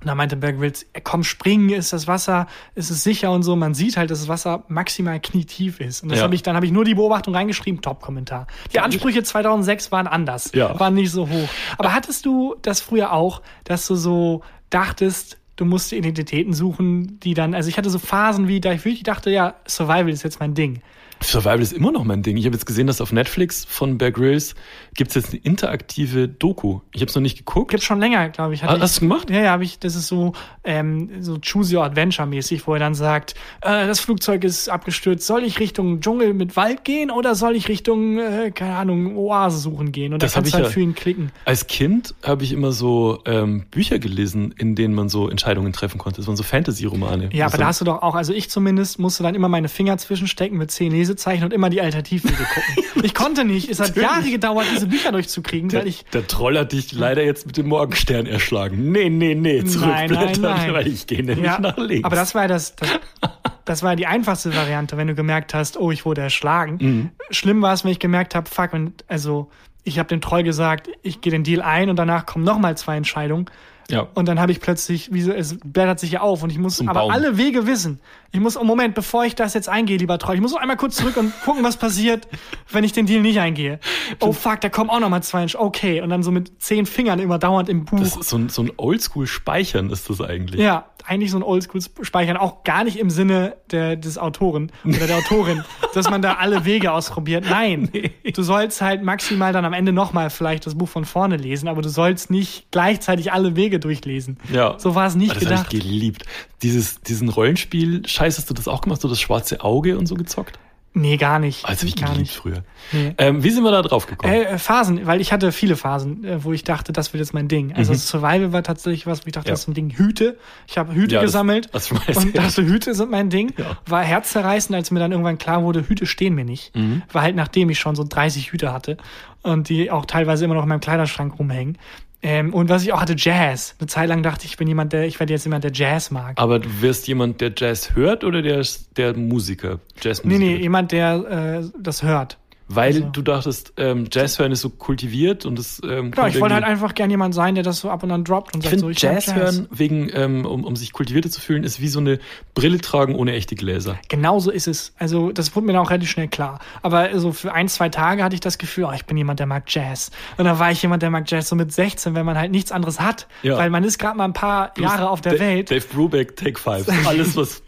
Und da meinte Bear Grylls, "Ey, komm, springen, ist das Wasser, ist es sicher und so. Man sieht halt, dass das Wasser maximal knietief ist. Und das Ja. habe ich, dann habe ich nur die Beobachtung reingeschrieben, Top-Kommentar. Die Ansprüche 2006 waren anders, Ja. waren nicht so hoch. Aber hattest du das früher auch, dass du so dachtest, du musst Identitäten suchen, die dann, also ich hatte so Phasen wie, da ich wirklich dachte, ja, Survival ist jetzt mein Ding. Survival ist immer noch mein Ding. Ich habe jetzt gesehen, dass auf Netflix von Bear Grylls gibt's jetzt eine interaktive Doku. Ich habe es noch nicht geguckt. Gibt's schon länger, glaube ich. Ah, hast du gemacht? Ja, ja, habe ich, das ist so, ähm, so Choose Your Adventure mäßig, wo er dann sagt, äh, das Flugzeug ist abgestürzt, soll ich Richtung Dschungel mit Wald gehen oder soll ich Richtung, äh, keine Ahnung, Oase suchen gehen? Und Das da kannst du halt ja- für ihn klicken. Als Kind habe ich immer so ähm, Bücher gelesen, in denen man so Entscheidungen treffen konnte. Das waren so Fantasy-Romane. Ja, aber da hast du doch auch, also ich zumindest musste dann immer meine Finger zwischenstecken mit zehn Lesezeichen und immer die Alternativwege gucken. ich konnte nicht. Es hat Jahre gedauert, diese Bücher durchzukriegen, der, weil ich der Troll hat dich leider jetzt mit dem Morgenstern erschlagen. Nee, nee, nee, zurückblättern, nein, nein. weil ich gehe nämlich ja, nach links. aber das war das, das, das war die einfachste Variante, wenn du gemerkt hast, oh, ich wurde erschlagen. Mhm. Schlimm war es, wenn ich gemerkt habe, fuck, und also ich habe dem Troll gesagt, ich gehe den Deal ein und danach kommen nochmal zwei Entscheidungen. Ja. Und dann habe ich plötzlich, wie so, es blättert sich ja auf und ich muss Zum aber Baum. alle Wege wissen. Ich muss, oh Moment, bevor ich das jetzt eingehe, lieber Troll, ich muss noch einmal kurz zurück und gucken, was passiert, wenn ich den Deal nicht eingehe. Oh fuck, da kommen auch noch mal zwei. Okay, und dann so mit zehn Fingern immer dauernd im Buch. Das ist so ein, so ein Oldschool-Speichern ist das eigentlich. Ja, eigentlich so ein Oldschool-Speichern, auch gar nicht im Sinne der, des Autoren oder der Autorin, dass man da alle Wege ausprobiert. Nein, du sollst halt maximal dann am Ende nochmal vielleicht das Buch von vorne lesen, aber du sollst nicht gleichzeitig alle Wege durchlesen. Ja. So war es nicht das habe gedacht. ich geliebt. Dieses, diesen Rollenspiel-Scheiß, hast du das auch gemacht? So das schwarze Auge und so gezockt? Nee, gar nicht. Also ich gar nicht. früher. Nee. Ähm, wie sind wir da drauf gekommen? Äh, äh, Phasen, weil ich hatte viele Phasen, äh, wo ich dachte, das wird jetzt mein Ding. Also Survival war tatsächlich was, wo ich dachte, Mhm. Ja. das ist ein Ding. Hüte. Ich habe Hüte Ja, das- gesammelt du mal und dachte, Hüte sind mein Ding. Ja. War herzzerreißend, als mir dann irgendwann klar wurde, Hüte stehen mir nicht. Mhm. War halt nachdem ich schon so 30 Hüte hatte und die auch teilweise immer noch in meinem Kleiderschrank rumhängen. Ähm, und was ich auch hatte, Jazz. Eine Zeit lang dachte ich, ich bin jemand, der, ich werde jetzt jemand, der Jazz mag. Aber du wirst jemand, der Jazz hört oder der, der Musiker? nee, Jazzmusiker? nee, jemand, der äh, das hört. Weil also- du dachtest, ähm, Jazz hören ist so kultiviert und es ähm, Genau, ich wollte halt einfach gern jemand sein, der das so ab und an droppt und Ich sagt so, ich mag Jazz, hören, wegen, ähm, um, um sich kultivierter zu fühlen, ist wie so eine Brille tragen ohne echte Gläser. Genauso ist es. Also, das wurde mir dann auch relativ schnell klar. Aber so für ein, zwei Tage hatte ich das Gefühl, oh, ich bin jemand, der mag Jazz. Und dann war ich jemand, der mag Jazz so mit 16, wenn man halt nichts anderes hat. Ja. Weil man ist gerade mal ein paar Jahre auf der Da- Welt. Dave Brubeck, Take Five. Alles, was,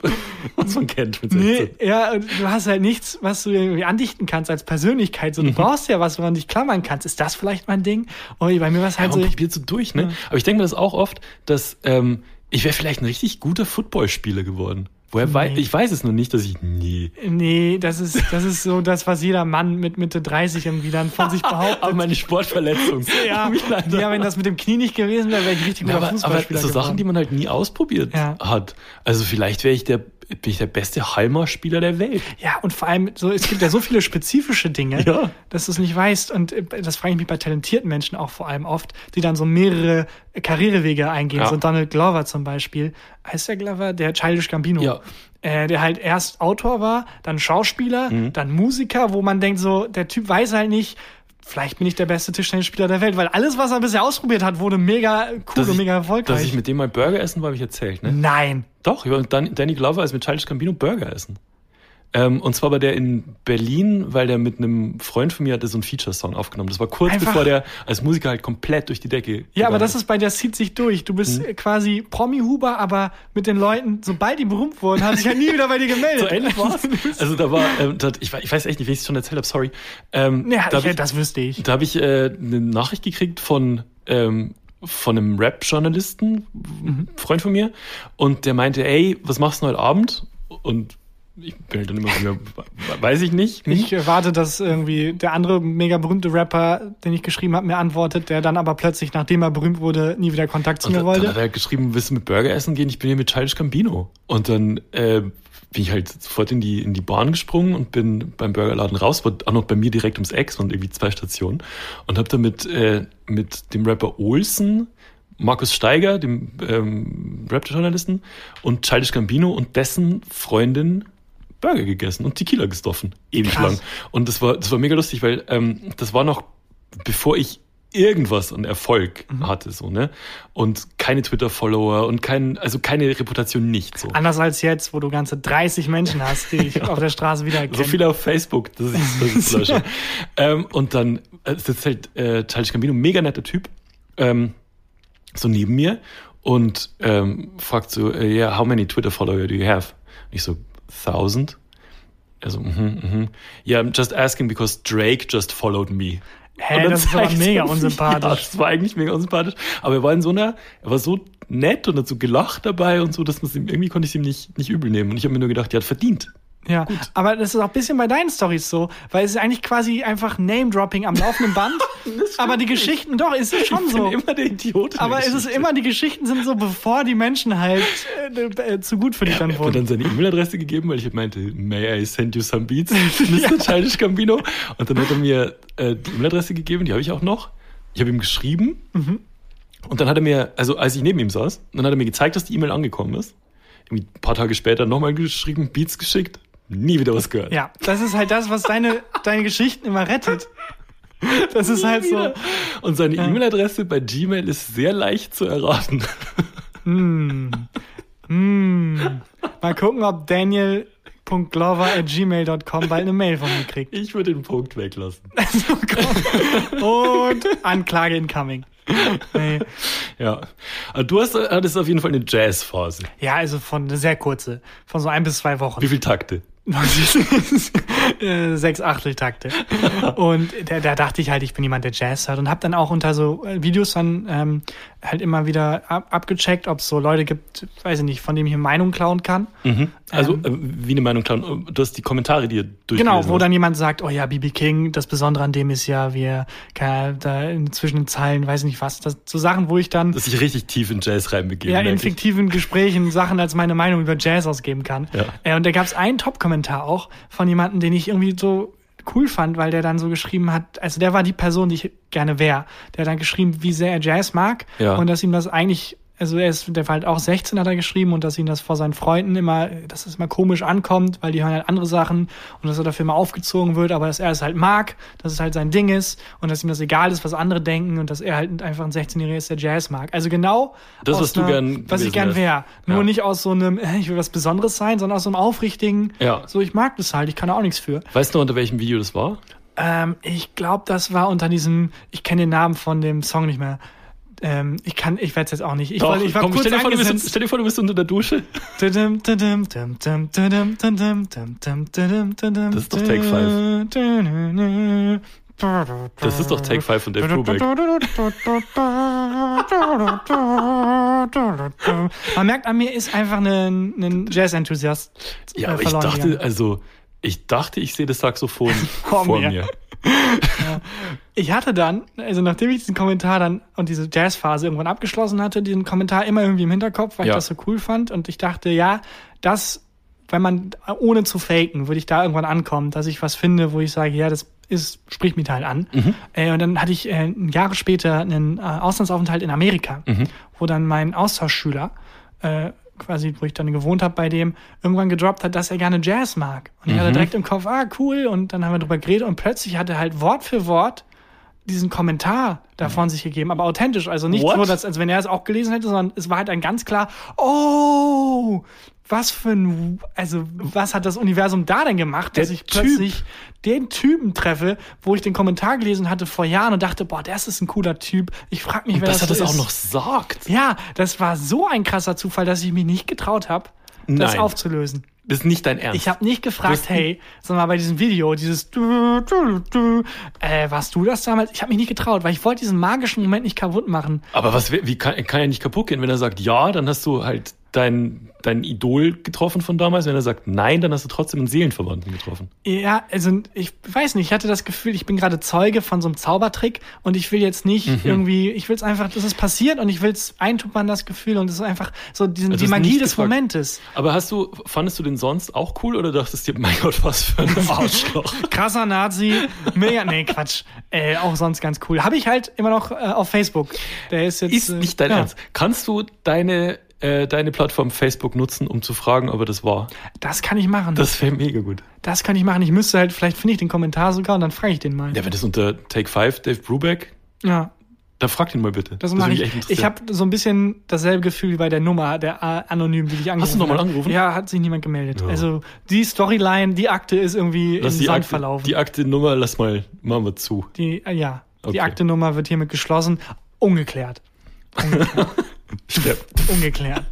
was man kennt mit 16. Nee, ja, und du hast halt nichts, was du irgendwie andichten kannst als Persönlichkeit. So, du brauchst ja was, woran du dich klammern kannst. Ist das vielleicht mein Ding? Oh, bei mir war es halt Ja, so. Ich, probiert so durch, ne? Aber ich denke mir das auch oft, dass ähm, ich wäre vielleicht ein richtig guter Footballspieler geworden. Woher wei ich weiß es noch nicht, dass ich nie. nee, das ist, das ist so das, was jeder Mann mit Mitte 30 irgendwie dann von sich behauptet. Aber meine Sportverletzung. ja, ja, wenn das mit dem Knie nicht gewesen wäre, wäre ich richtig Ja, guter aber, aber Fußballspieler so Sachen, die geworden. man halt nie ausprobiert Ja. hat. Also vielleicht wäre ich der, bin ich der beste Halmer-Spieler der Welt. Ja, und vor allem, so, es gibt ja so viele spezifische Dinge, Ja. dass du es nicht weißt. Und äh, das frage ich mich bei talentierten Menschen auch vor allem oft, die dann so mehrere Karrierewege eingehen. Ja. So Donald Glover zum Beispiel. Heißt der Glover? Der Childish Gambino. Ja. Äh, der halt erst Autor war, dann Schauspieler, Mhm. dann Musiker, wo man denkt so, der Typ weiß halt nicht, vielleicht bin ich der beste Tischtennisspieler der Welt, weil alles, was er bisher ausprobiert hat, wurde mega cool Dass und ich, mega erfolgreich. dass ich mit dem mal Burger essen war, habe ich erzählt, ne? Nein. Doch, Dan- Danny Glover als mit Childish Gambino Burger essen. Ähm, und zwar war der in Berlin, weil der mit einem Freund von mir hatte so einen Feature-Song aufgenommen. Das war kurz Einfach- bevor der als Musiker halt komplett durch die Decke Ja, aber das ist bei der zieht sich durch. Du Mhm. bist äh, quasi Promi-Huber, aber mit den Leuten, sobald die berühmt wurden, haben sich halt nie wieder bei dir gemeldet. So ähnlich war's. Also da war, ähm, da, ich, ich weiß echt nicht, wie ich es schon erzählt habe, sorry. Ähm, Ja, da ich, hab ich, das wüsste ich. da habe ich äh, eine Nachricht gekriegt von, ähm, von einem Rap-Journalisten, Mhm. Freund von mir, und der meinte, ey, was machst du heute Abend? Und ich bin halt dann immer wieder, weiß ich nicht. Hm? Ich erwarte, dass irgendwie der andere mega berühmte Rapper, den ich geschrieben habe, mir antwortet, der dann aber plötzlich, nachdem er berühmt wurde, nie wieder Kontakt zu Und mir dann, wollte. dann hat er geschrieben, willst du mit Burger essen gehen? Ich bin hier mit Childish Gambino. Und dann äh, bin ich halt sofort in die, in die Bahn gesprungen und bin beim Burgerladen raus, war auch noch bei mir direkt ums Eck, und irgendwie zwei Stationen. Und habe dann mit, äh, mit dem Rapper Olsen, Markus Steiger, dem ähm, Rap-Journalisten, und Childish Gambino und dessen Freundin Burger gegessen und Tequila gestoffen. Ewig Krass. lang. Und das war, das war mega lustig, weil ähm, das war noch, bevor ich irgendwas an Erfolg Mhm. hatte. so, ne? Und keine Twitter-Follower und kein, also keine Reputation nicht so. Anders als jetzt, wo du ganze 30 Menschen hast, die dich auf der Straße wiedererkennen. So viele auf Facebook, das ist, das ist lösche. ähm, und dann äh, sitzt halt äh, Childish Gambino, mega netter Typ, ähm, so neben mir und ähm, fragt so, äh, yeah, how many Twitter-Follower do you have? Und ich so, thousand? Also, mhm, mhm. Yeah, I'm just asking because Drake just followed me. Hä, dann das zeigt mega unsympathisch. Ja, das war eigentlich mega unsympathisch. Aber er war in so einer, er war so nett und hat so gelacht dabei und so, dass man ihm, irgendwie konnte ich es ihm nicht, nicht übel nehmen. Und ich habe mir nur gedacht, er hat verdient. Ja, aber das ist auch ein bisschen bei deinen Stories so, weil es ist eigentlich quasi einfach Name-Dropping am laufenden Band. aber die Geschichten, doch, ist es schon ich so. bin immer der Idiot. Aber es ist Geschichte. immer, die Geschichten sind so, bevor die Menschen halt äh, äh, zu gut für dich dann hat mir wurden. dann seine E-Mail-Adresse gegeben, weil ich meinte, may I send you some beats, Mr. Childish Gambino. Und dann hat er mir äh, die E-Mail-Adresse gegeben, die habe ich auch noch. Ich habe ihm geschrieben. Und dann hat er mir, also als ich neben ihm saß, dann hat er mir gezeigt, dass die E-Mail angekommen ist. Irgendwie ein paar Tage später nochmal geschrieben, Beats geschickt, nie wieder was gehört. Ja, das ist halt das, was deine, deine Geschichten immer rettet. Das ist halt so. Und seine E-Mail-Adresse bei Gmail ist sehr leicht zu erraten. Mal gucken, ob at gmail.com bald eine Mail von mir kriegt. Ich würde den Punkt weglassen. Und Anklage incoming. Nee. Ja. Aber du hast, hattest auf jeden Fall eine Jazz-Phase. Ja, also von eine sehr kurze, von so ein bis zwei Wochen. Wie viel Takte? Äh, Sechs Achteltakte. Und da, da dachte ich halt, ich bin jemand, der Jazz hört und habe dann auch unter so äh, Videos dann ähm, halt immer wieder ab, abgecheckt, ob es so Leute gibt, weiß ich nicht, von denen ich eine Meinung klauen kann. Also, äh, wie eine Meinung klauen. Du hast die Kommentare dir durchgelesen. Genau, wo hast. dann jemand sagt, oh ja, BB King, das Besondere an dem ist ja, wir kann, da in zwischen den Zeilen, weiß nicht was, das, so Sachen, wo ich dann Dass ich richtig tief in Jazz reinbegeben. ja, in ich. fiktiven Gesprächen Sachen als meine Meinung über Jazz ausgeben kann. Ja. Äh, und da gab es einen Top-Kommentar auch von jemandem, den ich irgendwie so cool fand, weil der dann so geschrieben hat, also der war die Person, die ich gerne wäre. Der hat dann geschrieben, wie sehr er Jazz mag Ja. und dass ihm das eigentlich, also er ist, der war halt auch 16, hat er geschrieben und dass ihm das vor seinen Freunden immer, dass es immer komisch ankommt, weil die hören halt andere Sachen und dass er dafür immer aufgezogen wird, aber dass er es halt mag, dass es halt sein Ding ist und dass ihm das egal ist, was andere denken und dass er halt einfach ein 16-Jähriger ist, der Jazz mag. Also genau Das, was du einer- gern was ich gern wäre. Nur Ja. nicht aus so einem, äh, ich will was Besonderes sein, sondern aus so einem aufrichtigen, Ja. so ich mag das halt, ich kann da auch nichts für. Weißt du, unter welchem Video das war? Ähm, ich glaube, das war unter diesem, ich kenne den Namen von dem Song nicht mehr. Ähm, ich kann, ich werde es jetzt auch nicht. Ich, wollte, ich war komm, kurz stell, dir vor, du bist, stell dir vor, du bist unter der Dusche. Das ist doch Take Das ist doch Take 5 von Dave Brubeck. Man merkt an mir ist einfach ein, ein Jazz-Enthusiast. Ja, äh, aber ich dachte, also, ich dachte, ich sehe das Saxophon Vor vor, mir. mir. Ich hatte dann, also nachdem ich diesen Kommentar dann und diese Jazzphase irgendwann abgeschlossen hatte, diesen Kommentar immer irgendwie im Hinterkopf, weil Ja. ich das so cool fand und ich dachte, ja, das, wenn man ohne zu faken, würde ich da irgendwann ankommen, dass ich was finde, wo ich sage, ja, das ist, spricht mich halt an. Äh, und dann hatte ich äh, Jahre später einen äh, Auslandsaufenthalt in Amerika, wo dann mein Austauschschüler äh, quasi, wo ich dann gewohnt habe bei dem, irgendwann gedroppt hat, dass er gerne Jazz mag. Und ich hatte direkt im Kopf, ah, cool, und dann haben wir drüber geredet und plötzlich hat er halt Wort für Wort diesen Kommentar davon sich gegeben, aber authentisch. Also nicht What? so, dass, als wenn er es auch gelesen hätte, sondern es war halt ein ganz klar, oh, was für ein, also was hat das Universum da denn gemacht, dass Der ich Typ. plötzlich den Typen treffe, wo ich den Kommentar gelesen hatte vor Jahren und dachte, boah, das ist ein cooler Typ. Ich frage mich, wer Dass das er so das auch ist. noch sagt. Ja, das war so ein krasser Zufall, dass ich mich nicht getraut habe, das aufzulösen. Ist nicht dein Ernst. Ich habe nicht gefragt, hey, sondern mal bei diesem Video, dieses du, du, du, äh, warst du das damals? Ich habe mich nicht getraut, weil ich wollte diesen magischen Moment nicht kaputt machen. aber was, wie kann, kann ja nicht kaputt gehen, wenn er sagt ja, dann hast du halt dein, dein Idol getroffen von damals? Wenn er sagt nein, dann hast du trotzdem einen Seelenverwandten getroffen. Ja, also ich weiß nicht, ich hatte das Gefühl, ich bin gerade Zeuge von so einem Zaubertrick und ich will jetzt nicht Mhm. irgendwie, ich will es einfach, dass es passiert und ich will es eintuppern, das Gefühl und es ist einfach so diesen, Das die Magie des gefragt. Momentes. Aber hast du, fandest du den sonst auch cool oder dachtest du dir, mein Gott, was für ein Arschloch? Krasser Nazi, mega, nee, Quatsch, äh, auch sonst ganz cool. Habe ich halt immer noch äh, auf Facebook. Der ist jetzt. Ist äh, nicht dein ja, Ernst. Kannst du deine, äh, deine Plattform Facebook nutzen, um zu fragen, ob er das war? Das kann ich machen. Das, Das wäre mega gut. kann ich machen. Ich müsste halt, vielleicht finde ich den Kommentar sogar und dann frage ich den mal. Ja, wenn das unter Take 5 Dave Brubeck, Ja. da frag ihn mal bitte. Das mache würde ich. echt Ich habe so ein bisschen dasselbe Gefühl wie bei der Nummer, der anonym, die dich angerufen du noch mal hat. angerufen? Ja, hat sich niemand gemeldet. Ja. Also die Storyline, die Akte ist irgendwie Lass im die Sand Akte, verlaufen. die Akte Nummer, lass mal, machen wir zu. Die, äh, ja, Okay. die Aktenummer wird hiermit geschlossen. Ungeklärt. Stimmt. Ungeklärt.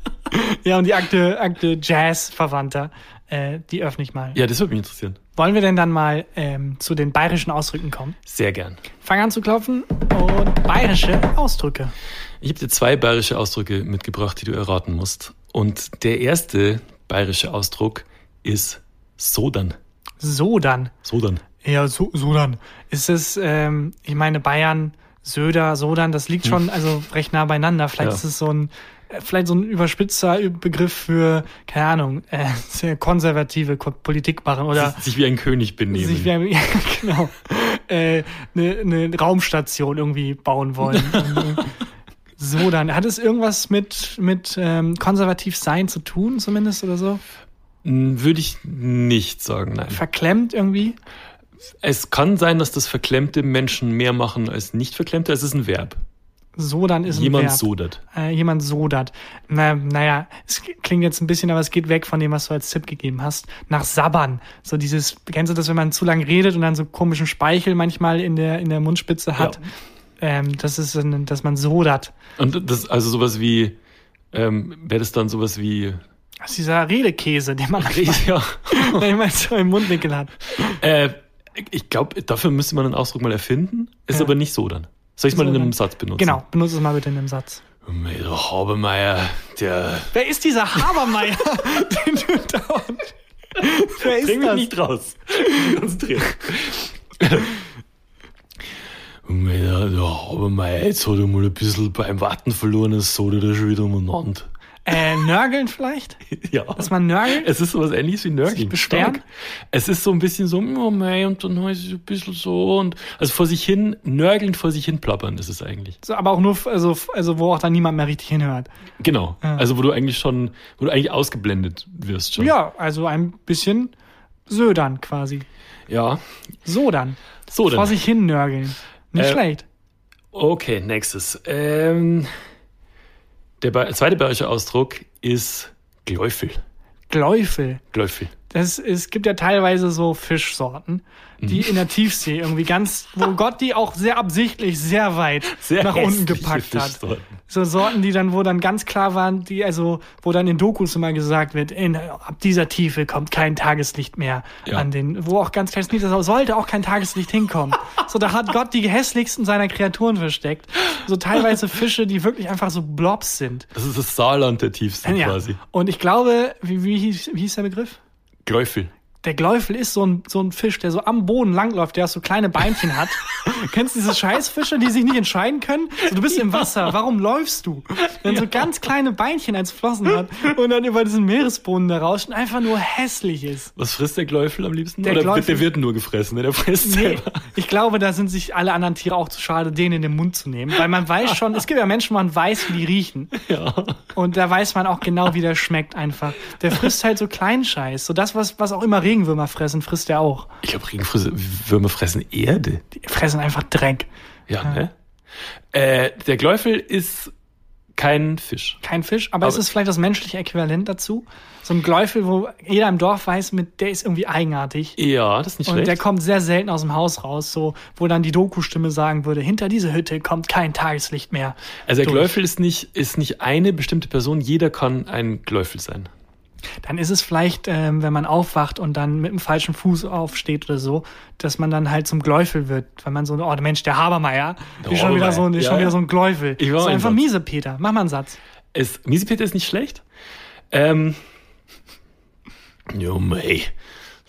ja, und die Akte, Akte Jazz-Verwandter, äh, die öffne ich mal. Ja, das würde mich interessieren. Wollen wir denn dann mal ähm, zu den bayerischen Ausdrücken kommen? Sehr gern. Fang an zu klopfen und bayerische Ausdrücke. Ich habe dir zwei bayerische Ausdrücke mitgebracht, die du erraten musst. Und der erste bayerische Ausdruck ist Sodern. So dann. Sodern. Ja, so, so dann. Ist es, ähm, ich meine, Bayern, Söder, Sodan, das liegt schon also recht nah beieinander. Vielleicht Ja. ist es so ein, äh, vielleicht so ein überspitzer Begriff für, keine Ahnung, äh, sehr konservative Ko- Politik machen oder Sich wie ein König benehmen. sich wie ein, ja, genau, äh, eine, eine Raumstation irgendwie bauen wollen. Äh, so dann. Hat es irgendwas mit, mit ähm, konservativ sein zu tun, zumindest oder so? Hm, Würde ich nicht sagen, nein. Verklemmt irgendwie? Es kann sein, dass das verklemmte Menschen mehr machen als nicht verklemmte. Es ist ein Verb. So dann ist ein Jemand Verb. sodert. äh, jemand sodert. Na, naja, es klingt jetzt ein bisschen, aber es geht weg von dem, was du als Tipp gegeben hast. Nach Sabbern. So dieses, kennst du das, wenn man zu lang redet und dann so komischen Speichel manchmal in der, in der Mundspitze hat? Ähm, das ist, ein- dass man sodert. Und das, also sowas wie, ähm, wäre das dann sowas wie, Das ist dieser Redekäse, den man manchmal, ja, wenn man so im Mundwinkel hat. äh, ich glaube, dafür müsste man einen Ausdruck mal erfinden, ist Ja. aber nicht so dann. Soll ich es mal in Sodern. einem Satz benutzen? Genau, benutze es mal bitte in einem Satz. Der Habermeier, der Wer ist dieser Habermeier, den du dauernd... Wer ist Bring mich das? nicht raus. Konzentriert. Der, Habermeier, jetzt hat er mal ein bisschen beim Warten verloren, es so der schon wieder umeinander. Äh, Nörgeln vielleicht? Ja. Dass man nörgelt? Es ist sowas ähnliches wie Nörgeln. Beschweren? Es ist so ein bisschen so, oh mei, und dann heißt es ein bisschen so und also vor sich hin, nörgelnd vor sich hin plappern ist es eigentlich. So, aber auch nur, also, also wo auch dann niemand mehr richtig hinhört. Genau. Ja. Also wo du eigentlich schon, wo du eigentlich ausgeblendet wirst schon. Ja, also ein bisschen södern quasi. Ja. So dann. So Vor sich hin nörgeln. Nicht Äh, schlecht. Okay, nächstes. Ähm, der zweite bayerische Ausdruck ist Gläufel. Gläufel. Gläufel. Das, es gibt ja teilweise so Fischsorten, die Mhm. in der Tiefsee irgendwie ganz, wo Gott die auch sehr absichtlich sehr weit Sehr nach unten gepackt hat. So Sorten, die dann, wo dann ganz klar waren, die, also, wo dann in Dokus immer gesagt wird, in, ab dieser Tiefe kommt kein Tageslicht mehr Ja. an den, wo auch ganz klar ist, da sollte auch kein Tageslicht hinkommen. so, da hat Gott die hässlichsten seiner Kreaturen versteckt. So teilweise Fische, die wirklich einfach so Blobs sind. Das ist das Saarland der Tiefsten Ja. quasi. Und ich glaube, wie, wie, hieß, wie hieß der Begriff? Gläufel. Der Gläufel ist so ein, so ein Fisch, der so am Boden langläuft, der so kleine Beinchen hat. Kennst du diese Scheißfische, die sich nicht entscheiden können? So, du bist im Wasser, warum läufst du? Wenn so ganz kleine Beinchen als Flossen hat und dann über diesen Meeresboden da rauscht und einfach nur hässlich ist. Was frisst der Gläufel am liebsten? Der Oder Gläufel- wird, der wird nur gefressen, ne? der frisst Nee, selber. ich glaube, da sind sich alle anderen Tiere auch zu schade, den in den Mund zu nehmen. Weil man weiß schon, es gibt ja Menschen, man weiß, wie die riechen. Ja. Und da weiß man auch genau, wie der schmeckt einfach. Der frisst halt so Kleinscheiß. So das, was, was auch immer Regenwürmer fressen, frisst er auch. Ich glaube, Regenwürmer fressen Erde. Die fressen einfach Dreck. Ja, ne? Äh, der Gläufel ist kein Fisch. Kein Fisch, aber, Aber- ist es vielleicht das menschliche Äquivalent dazu? So ein Gläufel, wo jeder im Dorf weiß, mit, der ist irgendwie eigenartig. Ja, das ist nicht Und schlecht. der kommt sehr selten aus dem Haus raus, so, wo dann die Doku-Stimme sagen würde, hinter diese Hütte kommt kein Tageslicht mehr. also der durch. Gläufel ist nicht, ist nicht eine bestimmte Person, jeder kann ein Gläufel sein. Dann ist es vielleicht, ähm, wenn man aufwacht und dann mit dem falschen Fuß aufsteht oder so, dass man dann halt zum Gläufel wird, weil man so, oh Mensch, der Habermeier, Der ist schon wieder so, ist ja, schon wieder so ein Gläufel. Ich war so ein einfach Satz. miese, Peter. Mach mal einen Satz. Es, Miesepeter ist nicht schlecht. Ähm, ja, mei.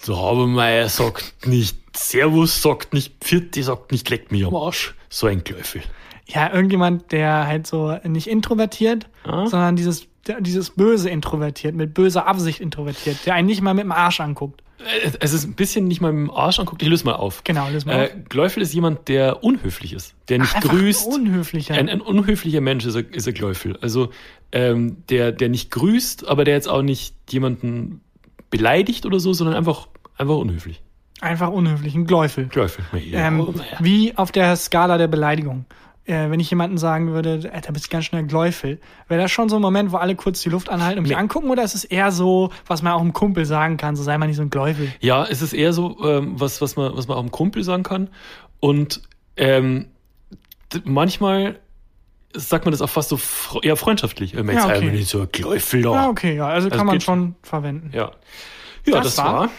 Der Habermeier sagt nicht Servus, sagt nicht Pfiat, sagt nicht leck mich am Arsch. So ein Gläufel. Ja, irgendjemand, der halt so nicht introvertiert, Ah. sondern dieses, dieses böse introvertiert, mit böser Absicht introvertiert, der einen nicht mal mit dem Arsch anguckt. Äh, Es ist ein bisschen nicht mal mit dem Arsch anguckt. Ich löse mal auf. Genau, löse mal Äh, Gläufel ist jemand, der unhöflich ist, der nicht Einfach grüßt. Ein unhöflicher. Ein, ein unhöflicher Mensch ist er, ist er Gläufel. Also ähm, der, der nicht grüßt, aber der jetzt auch nicht jemanden beleidigt oder so, sondern einfach, einfach unhöflich. Einfach unhöflich, ein Gläufel. Gläufel. Ja, Ähm. Wie auf der Skala der Beleidigung. Äh, wenn ich jemanden sagen würde, Alter, bist ganz schnell Gläufel, wäre das schon so ein Moment, wo alle kurz die Luft anhalten und mich Nee. angucken, oder ist es eher so, was man auch einem Kumpel sagen kann, so sei mal nicht so ein Gläufel? Ja, es ist eher so, ähm, was, was, man, was man auch einem Kumpel sagen kann. Und ähm, manchmal sagt man das auch fast so fr- eher freundschaftlich. Äh, Ja, okay. nicht so ein Gläufel da. Ja, okay, ja, also Also kann man schon verwenden. Ja, ja Das das, war- war.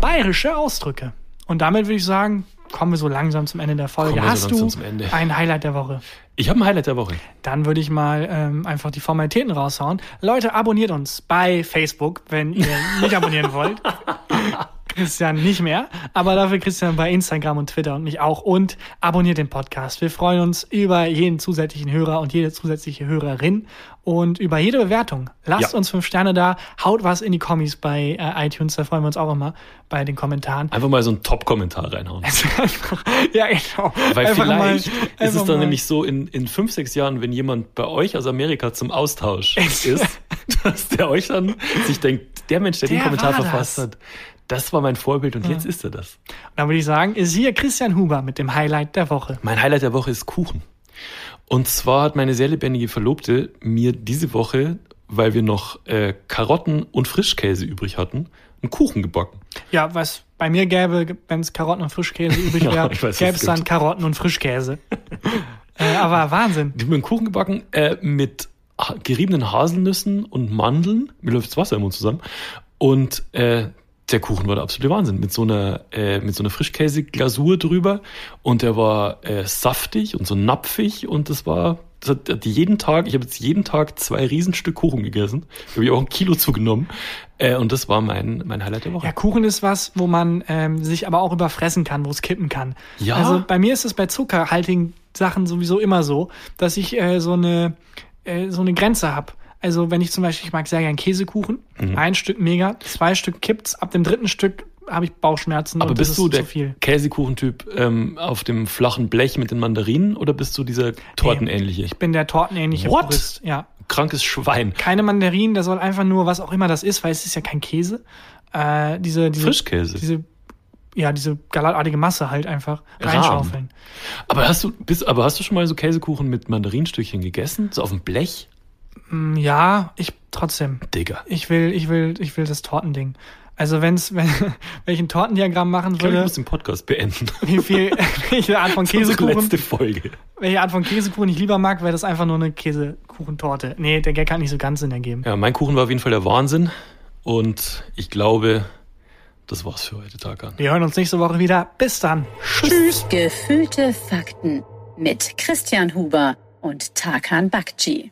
Bayerische Ausdrücke. Und damit würde ich sagen, kommen wir so langsam zum Ende der Folge. Wir Hast so du ein Highlight der Woche? Ich habe ein Highlight der Woche. Dann würde ich mal ähm, einfach die Formalitäten raushauen. Leute, abonniert uns bei Facebook, wenn ihr nicht abonnieren wollt. Christian nicht mehr, aber dafür Christian bei Instagram und Twitter und mich auch. Und abonniert den Podcast. Wir freuen uns über jeden zusätzlichen Hörer und jede zusätzliche Hörerin und über jede Bewertung. Lasst Ja. uns fünf Sterne da, haut was in die Kommis bei äh, iTunes, da freuen wir uns auch immer bei den Kommentaren. Einfach mal so einen Top-Kommentar reinhauen. ja, genau. Weil Einfach mal- vielleicht ist einfach es dann mal- nämlich so in, in fünf, sechs Jahren, wenn jemand bei euch aus Amerika zum Austausch ist, dass der euch dann sich denkt, der Mensch, der, den Der Kommentar war verfasst das. hat, das war mein Vorbild und jetzt ist er das. Dann würde ich sagen, ist hier Christian Huber mit dem Highlight der Woche. Mein Highlight der Woche ist Kuchen. Und zwar hat meine sehr lebendige Verlobte mir diese Woche, weil wir noch äh, Karotten und Frischkäse übrig hatten, einen Kuchen gebacken. Ja, was bei mir gäbe, wenn es Karotten und Frischkäse übrig Ja, wäre, was gäbe es dann. Karotten und Frischkäse. äh, aber Wahnsinn. Die haben einen Kuchen gebacken äh, mit geriebenen Haselnüssen und Mandeln. Mir läuft das Wasser im Mund zusammen. Und äh, der Kuchen war der absolute Wahnsinn. Mit so einer, äh, mit so einer Frischkäse-Glasur drüber. Und der war äh, saftig und so napfig. Und das war, das hat, hat jeden Tag, ich habe jetzt jeden Tag zwei Riesenstück Kuchen gegessen. Da habe ich auch ein Kilo zugenommen. Äh, und das war mein, mein Highlight der Woche. Ja, Kuchen ist was, wo man ähm, sich aber auch überfressen kann, wo es kippen kann. Ja. Also bei mir ist es bei zuckerhaltigen Sachen sowieso immer so, dass ich äh, so eine äh, so eine Grenze habe. Also wenn ich zum Beispiel, ich mag sehr gern Käsekuchen, Mhm. ein Stück mega, zwei Stück kippt's, ab dem dritten Stück habe ich Bauchschmerzen Aber bist ist du der. Käsekuchentyp ähm, auf dem flachen Blech mit den Mandarinen oder bist du dieser tortenähnliche? Ich bin der tortenähnliche What? Purist, ja. Krankes Schwein. keine Mandarinen, der soll einfach nur, was auch immer das ist, weil es ist ja kein Käse. Äh, diese, diese, Frischkäse. Diese, ja, diese galatartige Masse halt einfach reinschaufeln. Aber hast du, bist, aber hast du schon mal so Käsekuchen mit Mandarinstückchen gegessen? So auf dem Blech? Mm, Ja, ich trotzdem. Digga. Ich will, ich will, ich will das Tortending. Also wenn's, wenn, wenn ich ein Tortendiagramm machen Ich glaube, ich würde, muss den Podcast beenden. wie viel, welche Art von Das ist unsere Käsekuchen, letzte Folge. welche Art von Käsekuchen ich lieber mag, wäre das einfach nur eine Käsekuchentorte. Nee, der Gag hat nicht so ganz Sinn ergeben. Ja, mein Kuchen war auf jeden Fall der Wahnsinn. Und ich glaube, das war's für heute, Tagan. Wir hören uns nächste Woche wieder. Bis dann. Tschüss. Gefühlte Fakten mit Christian Huber und Tarkan Bakci.